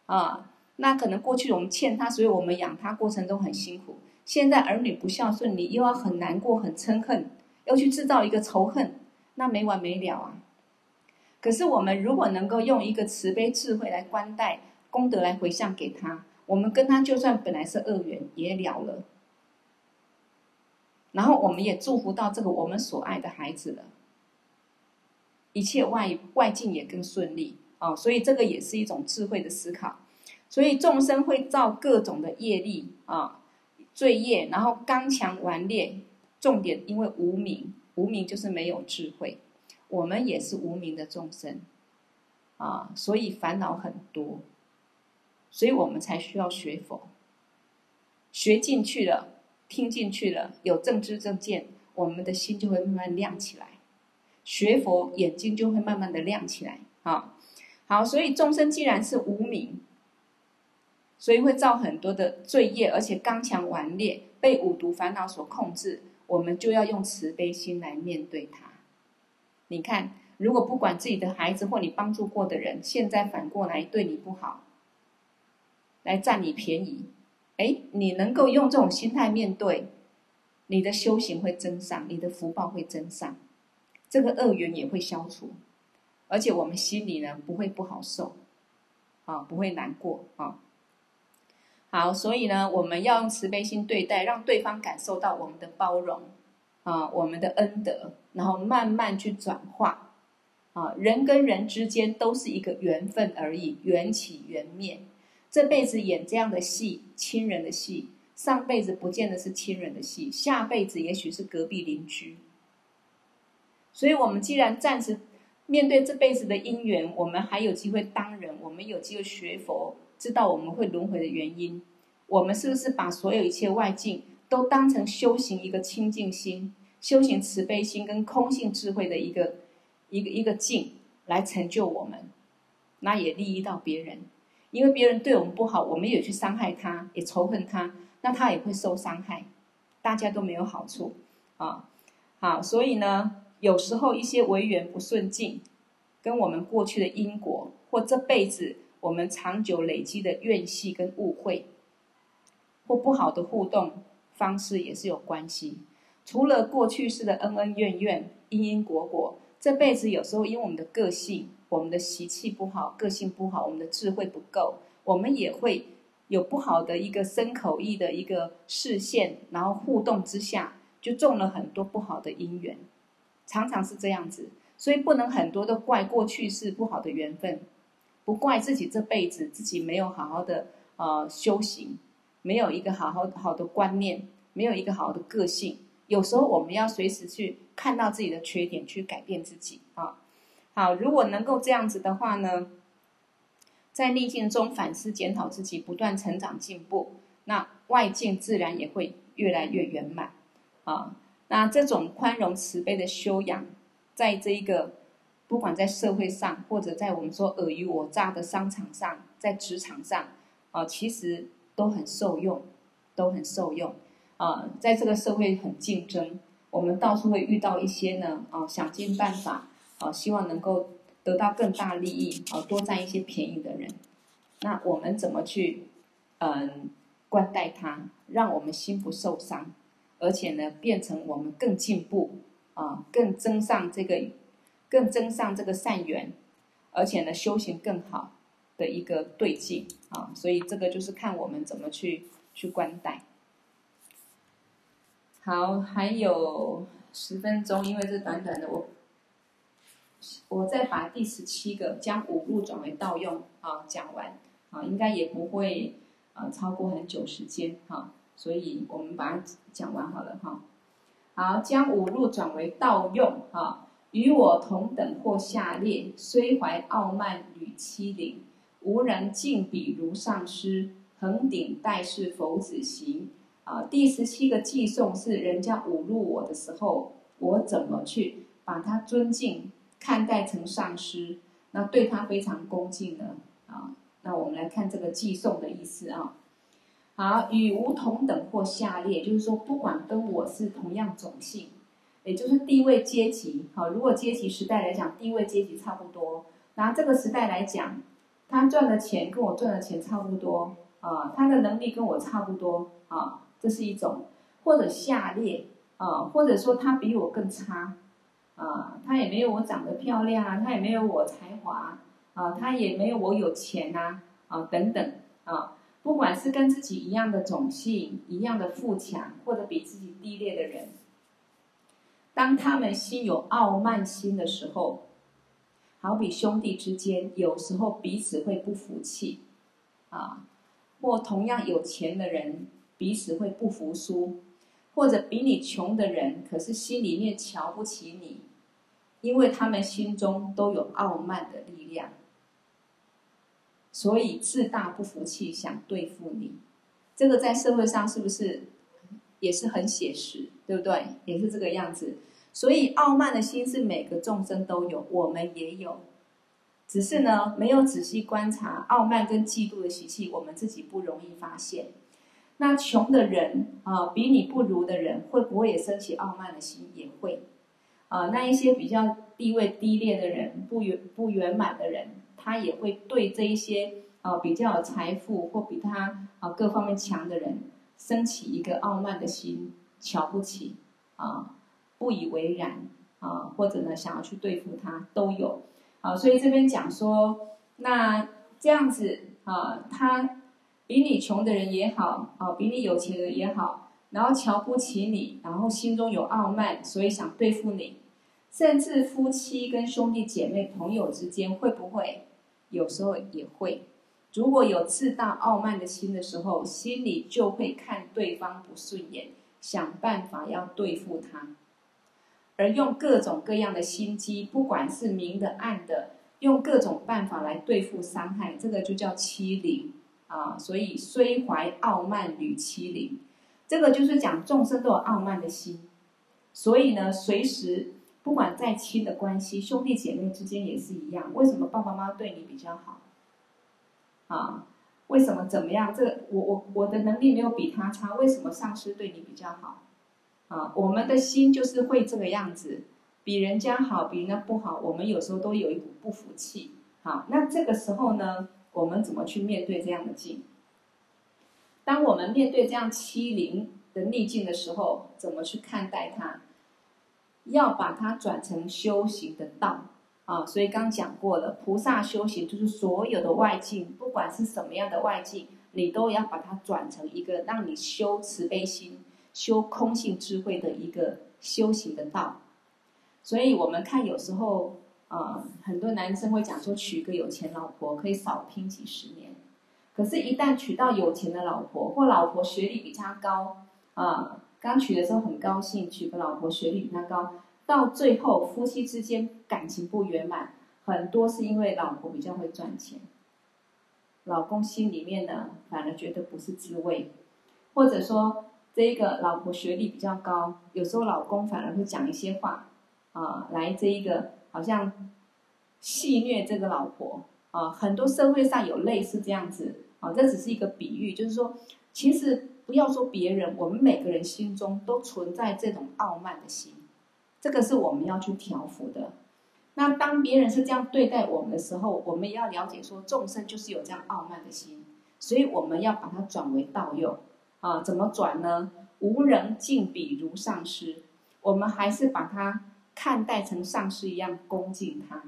啊。那可能过去我们欠他，所以我们养他过程中很辛苦。现在儿女不孝顺，你又要很难过、很嗔恨，要去制造一个仇恨，那没完没了啊！可是我们如果能够用一个慈悲智慧来观待功德来回向给他，我们跟他就算本来是恶缘也了了。然后我们也祝福到这个我们所爱的孩子了，一切外外境也更顺利啊！所以这个也是一种智慧的思考。所以众生会造各种的业力啊，罪业，然后刚强顽劣。重点因为无明，无明就是没有智慧。我们也是无明的众生啊，所以烦恼很多，所以我们才需要学佛。学进去了，听进去了，有正知正见，我们的心就会慢慢亮起来。学佛，眼睛就会慢慢的亮起来啊。好，所以众生既然是无明。所以会造很多的罪业，而且刚强顽劣，被五毒烦恼所控制。我们就要用慈悲心来面对它。你看，如果不管自己的孩子或你帮助过的人，现在反过来对你不好，来占你便宜，哎，你能够用这种心态面对，你的修行会增上，你的福报会增上，这个恶缘也会消除，而且我们心里呢不会不好受，啊，不会难过啊。好，所以呢，我们要用慈悲心对待，让对方感受到我们的包容，啊，我们的恩德，然后慢慢去转化，啊，人跟人之间都是一个缘分而已，缘起缘灭，这辈子演这样的戏，亲人的戏，上辈子不见得是亲人的戏，下辈子也许是隔壁邻居。所以，我们既然暂时面对这辈子的因缘，我们还有机会当人，我们有机会学佛。知道我们会轮回的原因，我们是不是把所有一切外境都当成修行一个清净心、修行慈悲心跟空性智慧的一个一个一个境来成就我们？那也利益到别人，因为别人对我们不好，我们也去伤害他，也仇恨他，那他也会受伤害，大家都没有好处啊。好，所以呢，有时候一些违缘不顺境，跟我们过去的因果或这辈子。我们长久累积的怨气跟误会，或不好的互动方式也是有关系。除了过去式的恩恩怨怨、因因果果，这辈子有时候因为我们的个性、我们的习气不好、个性不好、我们的智慧不够，我们也会有不好的一个身口意的一个视线，然后互动之下就种了很多不好的因缘，常常是这样子。所以不能很多都怪过去式不好的缘分。不怪自己这辈子自己没有好好的呃修行，没有一个好好好的观念，没有一个好的个性。有时候我们要随时去看到自己的缺点，去改变自己啊。好，如果能够这样子的话呢，在逆境中反思检讨自己，不断成长进步，那外境自然也会越来越圆满啊。那这种宽容慈悲的修养，在这一个不管在社会上，或者在我们说尔虞我诈的商场上，在职场上，啊，其实都很受用，都很受用。啊，在这个社会很竞争，我们到处会遇到一些呢，啊，想尽办法，啊，希望能够得到更大利益，啊，多占一些便宜的人。那我们怎么去，嗯，关待他，让我们心不受伤？而且呢，变成我们更进步啊，更增上这个，更增上这个善缘，而且呢，修行更好的一个对境啊，所以这个就是看我们怎么去去关待。好，还有十分钟，因为这短短的，我我再把第十七个将五路转为盗用啊讲完啊，应该也不会啊超过很久时间哈。所以我们把它讲完好了哈。好，将五路转为盗用哈，与我同等或下列，虽怀傲慢屡欺凌，无人敬彼如上师，恒顶待世佛子行。啊，第十七个寄送是人家侮辱我的时候，我怎么去把他尊敬看待成上师，那对他非常恭敬呢？啊，那我们来看这个寄送的意思啊。好，与吾同等或下列，就是说，不管跟我是同样种姓，也就是地位阶级。好，如果阶级时代来讲，地位阶级差不多，拿这个时代来讲，他赚的钱跟我赚的钱差不多啊，他的能力跟我差不多啊，这是一种；或者下劣啊，或者说他比我更差啊，他也没有我长得漂亮啊，他也没有我才华啊，他也没有我有钱啊啊等等啊。不管是跟自己一样的种姓、一样的富强，或者比自己低劣的人，当他们心有傲慢心的时候，好比兄弟之间，有时候彼此会不服气，啊，或同样有钱的人，彼此会不服输，或者比你穷的人，可是心里面瞧不起你，因为他们心中都有傲慢的力量。所以自大不服气，想对付你，这个在社会上是不是也是很写实，对不对？也是这个样子。所以傲慢的心是每个众生都有，我们也有，只是呢没有仔细观察傲慢跟嫉妒的习气，我们自己不容易发现。那穷的人啊，比你不如的人，会不会也生起傲慢的心？也会啊。那一些比较地位低劣的人，不圆不圆满的人。他也会对这一些啊比较有财富或比他啊各方面强的人，升起一个傲慢的心，瞧不起啊，不以为然啊，或者呢想要去对付他都有啊。所以这边讲说，那这样子啊，他比你穷的人也好啊，比你有钱的人也好，然后瞧不起你，然后心中有傲慢，所以想对付你，甚至夫妻跟兄弟姐妹朋友之间会不会？有时候也会，如果有自大傲慢的心的时候，心里就会看对方不顺眼，想办法要对付他，而用各种各样的心机，不管是明的暗的，用各种办法来对付伤害，这个就叫欺凌。啊。所以虽怀傲慢屡欺凌，这个就是讲众生都有傲慢的心，所以呢，随时。不管再亲的关系，兄弟姐妹之间也是一样。为什么爸爸妈妈对你比较好？啊，为什么怎么样？这我我我的能力没有比他差，为什么上司对你比较好？啊，我们的心就是会这个样子，比人家好，比人家不好，我们有时候都有一股不服气。好，那这个时候呢，我们怎么去面对这样的境？当我们面对这样欺凌的逆境的时候，怎么去看待它？要把它转成修行的道啊，所以刚讲过了，菩萨修行就是所有的外境，不管是什么样的外境，你都要把它转成一个让你修慈悲心、修空性智慧的一个修行的道。所以我们看有时候啊，很多男生会讲说娶个有钱老婆可以少拼几十年，可是，一旦娶到有钱的老婆，或老婆学历比他高，啊，刚娶的时候很高兴，娶个老婆学历比他高，到最后夫妻之间感情不圆满，很多是因为老婆比较会赚钱，老公心里面呢反而觉得不是滋味，或者说这一个老婆学历比较高，有时候老公反而会讲一些话，啊，来这一个好像戏虐这个老婆，啊，很多社会上有类似这样子。啊，这只是一个比喻，就是说，其实不要说别人，我们每个人心中都存在这种傲慢的心，这个是我们要去调伏的。那当别人是这样对待我们的时候，我们也要了解说，众生就是有这样傲慢的心，所以我们要把它转为道用。啊，怎么转呢？无人敬彼如上师，我们还是把它看待成上师一样恭敬他。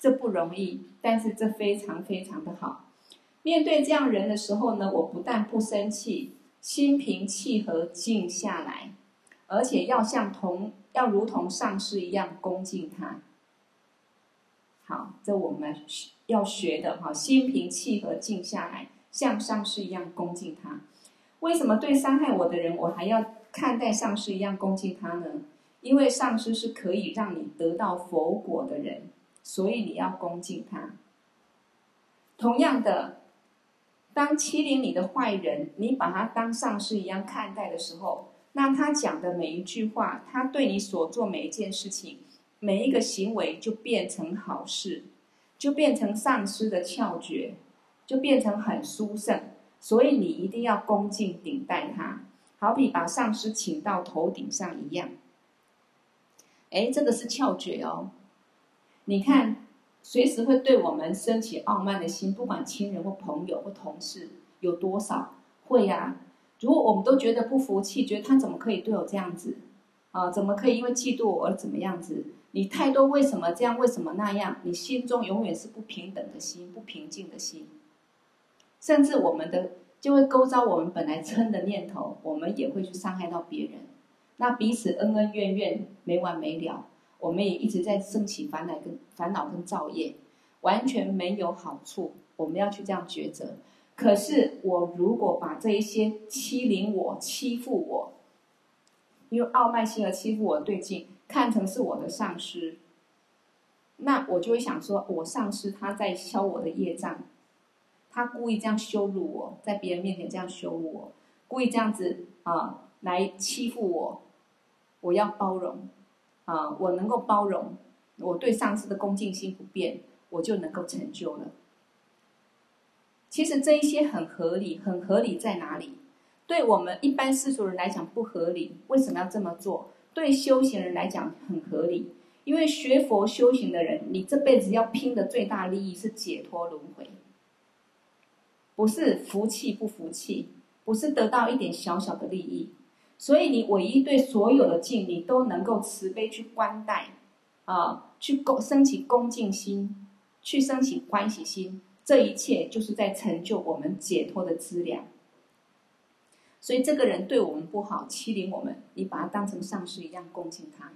这不容易，但是这非常非常的好。面对这样人的时候呢，我不但不生气，心平气和静下来，而且要像同要如同上师一样恭敬他。好，这我们要学的哈，心平气和静下来，像上师一样恭敬他。为什么对伤害我的人，我还要看待上师一样恭敬他呢？因为上师是可以让你得到佛果的人。所以你要恭敬他。同样的，当欺凌你的坏人，你把他当上师一样看待的时候，那他讲的每一句话，他对你所做每一件事情，每一个行为，就变成好事，就变成上师的窍诀，就变成很殊胜。所以你一定要恭敬顶戴他，好比把上师请到头顶上一样。哎，这个是窍诀哦。你看，随时会对我们升起傲慢的心，不管亲人或朋友或同事有多少，会呀、啊。如果我们都觉得不服气，觉得他怎么可以对我这样子，啊，怎么可以因为嫉妒我而怎么样子？你太多为什么这样，为什么那样？你心中永远是不平等的心，不平静的心，甚至我们的就会勾招我们本来嗔的念头，我们也会去伤害到别人，那彼此恩恩怨怨没完没了。我们也一直在升起烦恼跟烦恼跟造业，完全没有好处。我们要去这样抉择。可是我如果把这一些欺凌我、欺负我，因为傲慢心而欺负我对境，看成是我的上师，那我就会想说，我上师他在消我的业障，他故意这样羞辱我，在别人面前这样羞辱我，故意这样子啊来欺负我，我要包容。啊，我能够包容，我对上司的恭敬心不变，我就能够成就了。其实这一些很合理，很合理在哪里？对我们一般世俗人来讲不合理，为什么要这么做？对修行人来讲很合理，因为学佛修行的人，你这辈子要拼的最大利益是解脱轮回，不是服气不服气，不是得到一点小小的利益。所以你唯一对所有的境，你都能够慈悲去观待，啊，去恭升起恭敬心，去升起欢喜心，这一切就是在成就我们解脱的资粮。所以这个人对我们不好，欺凌我们，你把他当成上师一样恭敬他。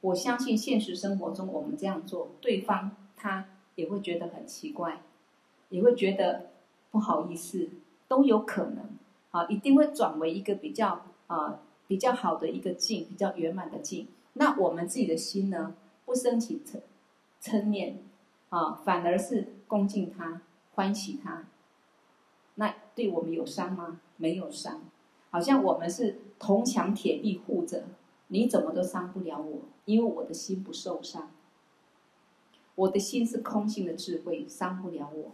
我相信现实生活中我们这样做，对方他也会觉得很奇怪，也会觉得不好意思，都有可能，啊，一定会转为一个比较。啊，比较好的一个境，比较圆满的境。那我们自己的心呢，不升起嗔嗔念，啊，反而是恭敬他，欢喜他。那对我们有伤吗？没有伤，好像我们是铜墙铁壁护着，你怎么都伤不了我，因为我的心不受伤。我的心是空性的智慧，伤不了我。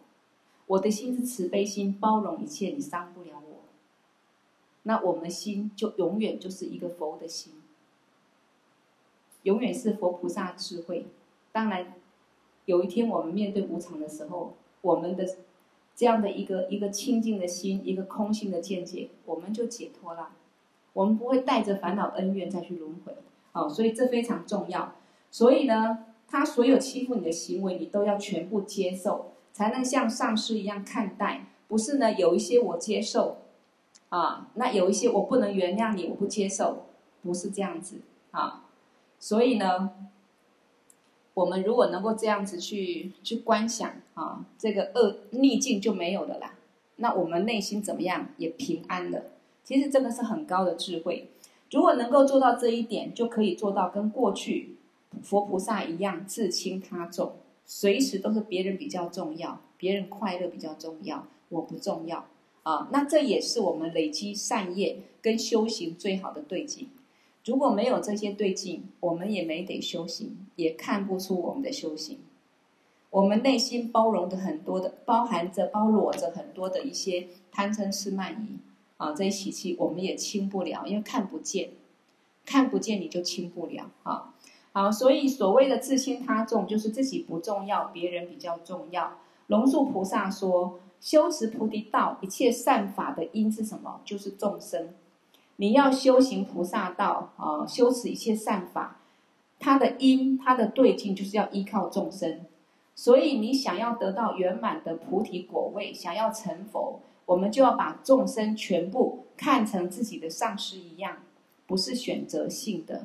我的心是慈悲心，包容一切，你伤不了我。那我们的心就永远就是一个佛的心，永远是佛菩萨智慧。当然，有一天我们面对无常的时候，我们的这样的一个一个清净的心，一个空性的见解，我们就解脱了。我们不会带着烦恼恩怨再去轮回。哦，所以这非常重要。所以呢，他所有欺负你的行为，你都要全部接受，才能像上师一样看待。不是呢，有一些我接受。啊，那有一些我不能原谅你，我不接受，不是这样子啊。所以呢，我们如果能够这样子去去观想啊，这个恶逆境就没有了啦。那我们内心怎么样也平安了。其实这个是很高的智慧。如果能够做到这一点，就可以做到跟过去佛菩萨一样，自轻他重，随时都是别人比较重要，别人快乐比较重要，我不重要啊。那这也是我们累积善业跟修行最好的对境。如果没有这些对境，我们也没得修行，也看不出我们的修行。我们内心包容的很多的，包含着、包罗着很多的一些贪嗔痴慢疑啊，这些习气我们也清不了，因为看不见，看不见你就清不了啊。好，所以所谓的自轻他重，就是自己不重要，别人比较重要。龙树菩萨说，修持菩提道，一切善法的因是什么？就是众生。你要修行菩萨道啊，修持一切善法，它的因、它的对境，就是要依靠众生。所以，你想要得到圆满的菩提果位，想要成佛，我们就要把众生全部看成自己的上师一样，不是选择性的。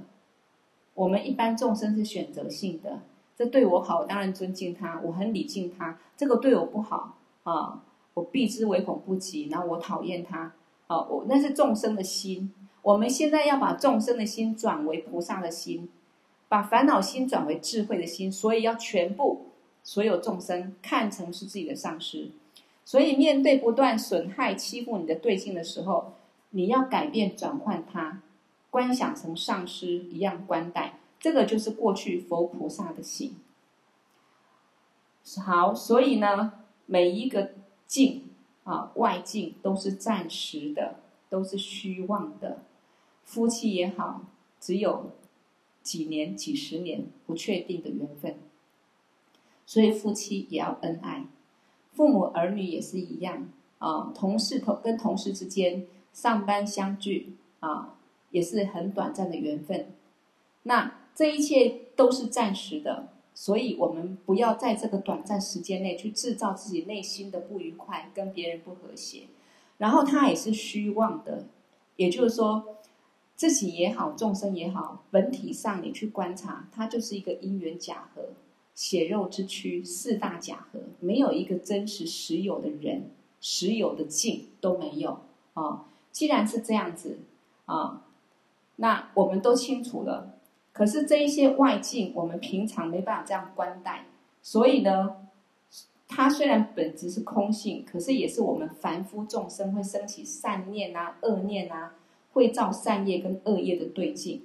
我们一般众生是选择性的，这对我好，我当然尊敬他，我很礼敬他；这个对我不好啊，我避之唯恐不及，然后我讨厌他。啊，我那是众生的心。我们现在要把众生的心转为菩萨的心，把烦恼心转为智慧的心。所以要全部所有众生看成是自己的上师。所以面对不断损害欺负你的对境的时候，你要改变转换它，观想成上师一样观待。这个就是过去佛菩萨的心。好，所以呢，每一个境。啊，外境都是暂时的，都是虚妄的。夫妻也好，只有几年、几十年不确定的缘分。所以夫妻也要恩爱，父母儿女也是一样啊。同事同跟同事之间上班相聚啊，也是很短暂的缘分。那这一切都是暂时的。所以，我们不要在这个短暂时间内去制造自己内心的不愉快，跟别人不和谐。然后，它也是虚妄的，也就是说，自己也好，众生也好，本体上你去观察，它就是一个因缘假合，血肉之躯，四大假合，没有一个真实实有的人，实有的境都没有啊。既然是这样子啊，那我们都清楚了。可是这一些外境，我们平常没办法这样观待，所以呢，它虽然本质是空性，可是也是我们凡夫众生会生起善念啊、恶念啊，会造善业跟恶业的对境。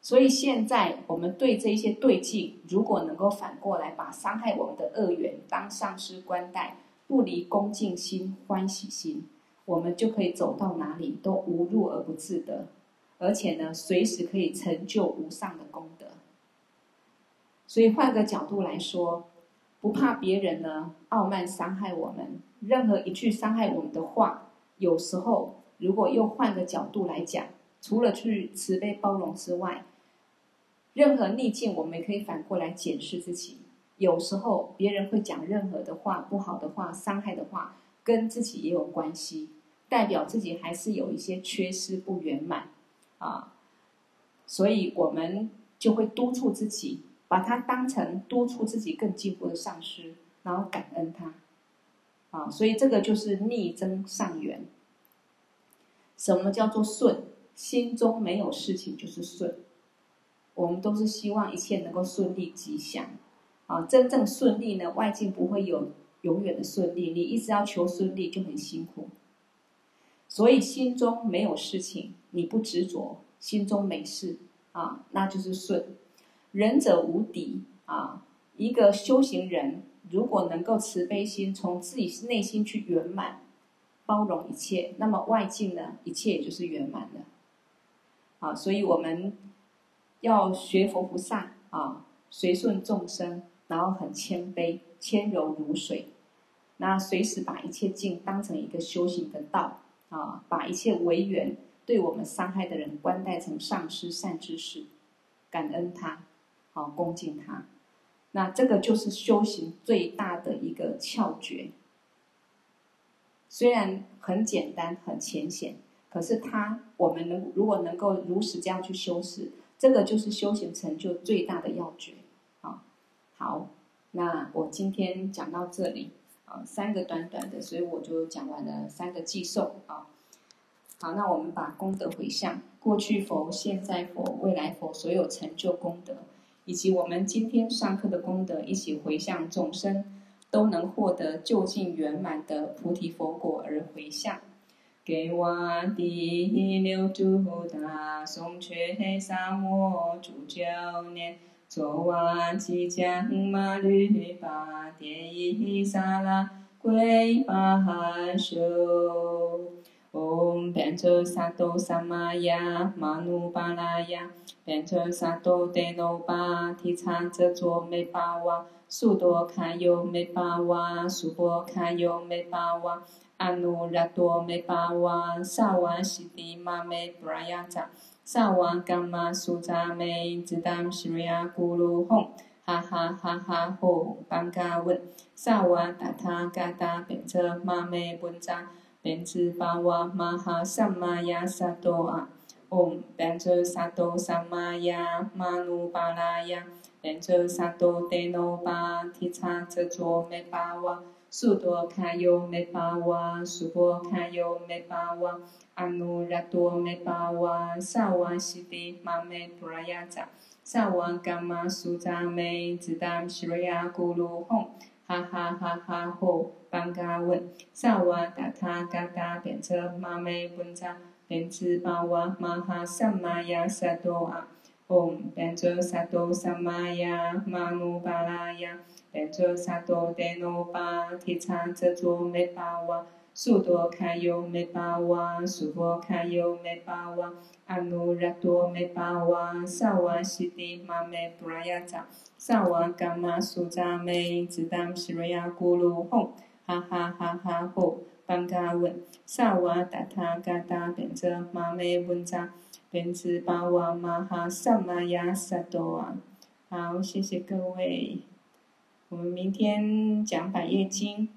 所以现在我们对这一些对境，如果能够反过来把伤害我们的恶缘当上师观待，不离恭敬心、欢喜心，我们就可以走到哪里都无入而不自得。而且呢，随时可以成就无上的功德。所以换个角度来说，不怕别人呢傲慢伤害我们，任何一句伤害我们的话，有时候如果又换个角度来讲，除了去慈悲包容之外，任何逆境我们也可以反过来检视自己。有时候别人会讲任何的话，不好的话，伤害的话，跟自己也有关系，代表自己还是有一些缺失不圆满。啊，所以我们就会督促自己，把它当成督促自己更进步的上师，然后感恩他。啊，所以这个就是逆增上缘。什么叫做顺？心中没有事情就是顺。我们都是希望一切能够顺利吉祥。啊，真正顺利呢，外境不会有永远的顺利，你一直要求顺利就很辛苦。所以心中没有事情，你不执着，心中没事啊，那就是顺。仁者无敌啊！一个修行人如果能够慈悲心从自己内心去圆满包容一切，那么外境呢，一切也就是圆满的。啊，所以我们要学佛菩萨啊，随顺众生，然后很谦卑，谦柔如水，那随时把一切境当成一个修行的道。啊，把一切为缘对我们伤害的人观待成上师善知识，感恩他，好恭敬他，那这个就是修行最大的一个窍诀。虽然很简单很浅显，可是他我们能如果能够如实这样去修持，这个就是修行成就最大的要诀。好，那我今天讲到这里啊，三个短短的，所以我就讲完了三个寄送啊。好，那我们把功德回向，过去佛、现在佛、未来佛所有成就功德，以及我们今天上课的功德，一起回向众生，都能获得究竟圆满的菩提佛果而回向。给我第六度大颂却萨摩诸久念，作瓦吉将马律巴迭伊萨拉归巴修。唵，变车萨埵萨玛呀，玛努巴拉呀，变车萨埵德耨巴提叉遮卓美巴瓦，苏多卡尤美巴哇，苏波卡尤美巴哇，阿努拉多美巴哇，萨瓦西迪玛美布拉雅扎，萨瓦伽玛苏扎美，只当西瑞亚咕噜吽，哈哈哈哈吼，班嘎文，萨瓦达他嘎达变车玛美本扎。变智巴哇玛哈萨玛呀萨多啊，唵，变智萨多萨玛呀，玛努巴拉呀，变智萨多德耨巴提叉遮卓美巴哇，苏多卡尤美巴哇，苏波卡尤美巴哇，阿努拉多美巴哇，萨瓦西迪玛美布拉雅扎，萨瓦伽玛苏扎美，只当西瑞亚咕噜吽。哈哈哈哈吼，班嘎问，萨瓦达他嘎达变车马咪本扎扁子巴瓦马哈萨玛雅萨多啊，嗡变车萨多萨玛雅玛努巴拉雅，变车萨多德努巴提查遮卓美巴瓦。苏多卡尤美巴哇，苏波卡尤美巴哇，阿努拉多美巴哇，萨瓦西迪玛美布拉雅扎。萨瓦伽玛苏扎美，只当西瑞亚咕噜吽，哈哈哈哈吼！班嘎文，萨瓦达他嘎达变者玛美文扎，变智巴哇玛哈萨玛呀萨多啊！好，谢谢各位，我们明天讲百业经，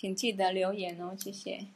请记得留言哦，谢谢。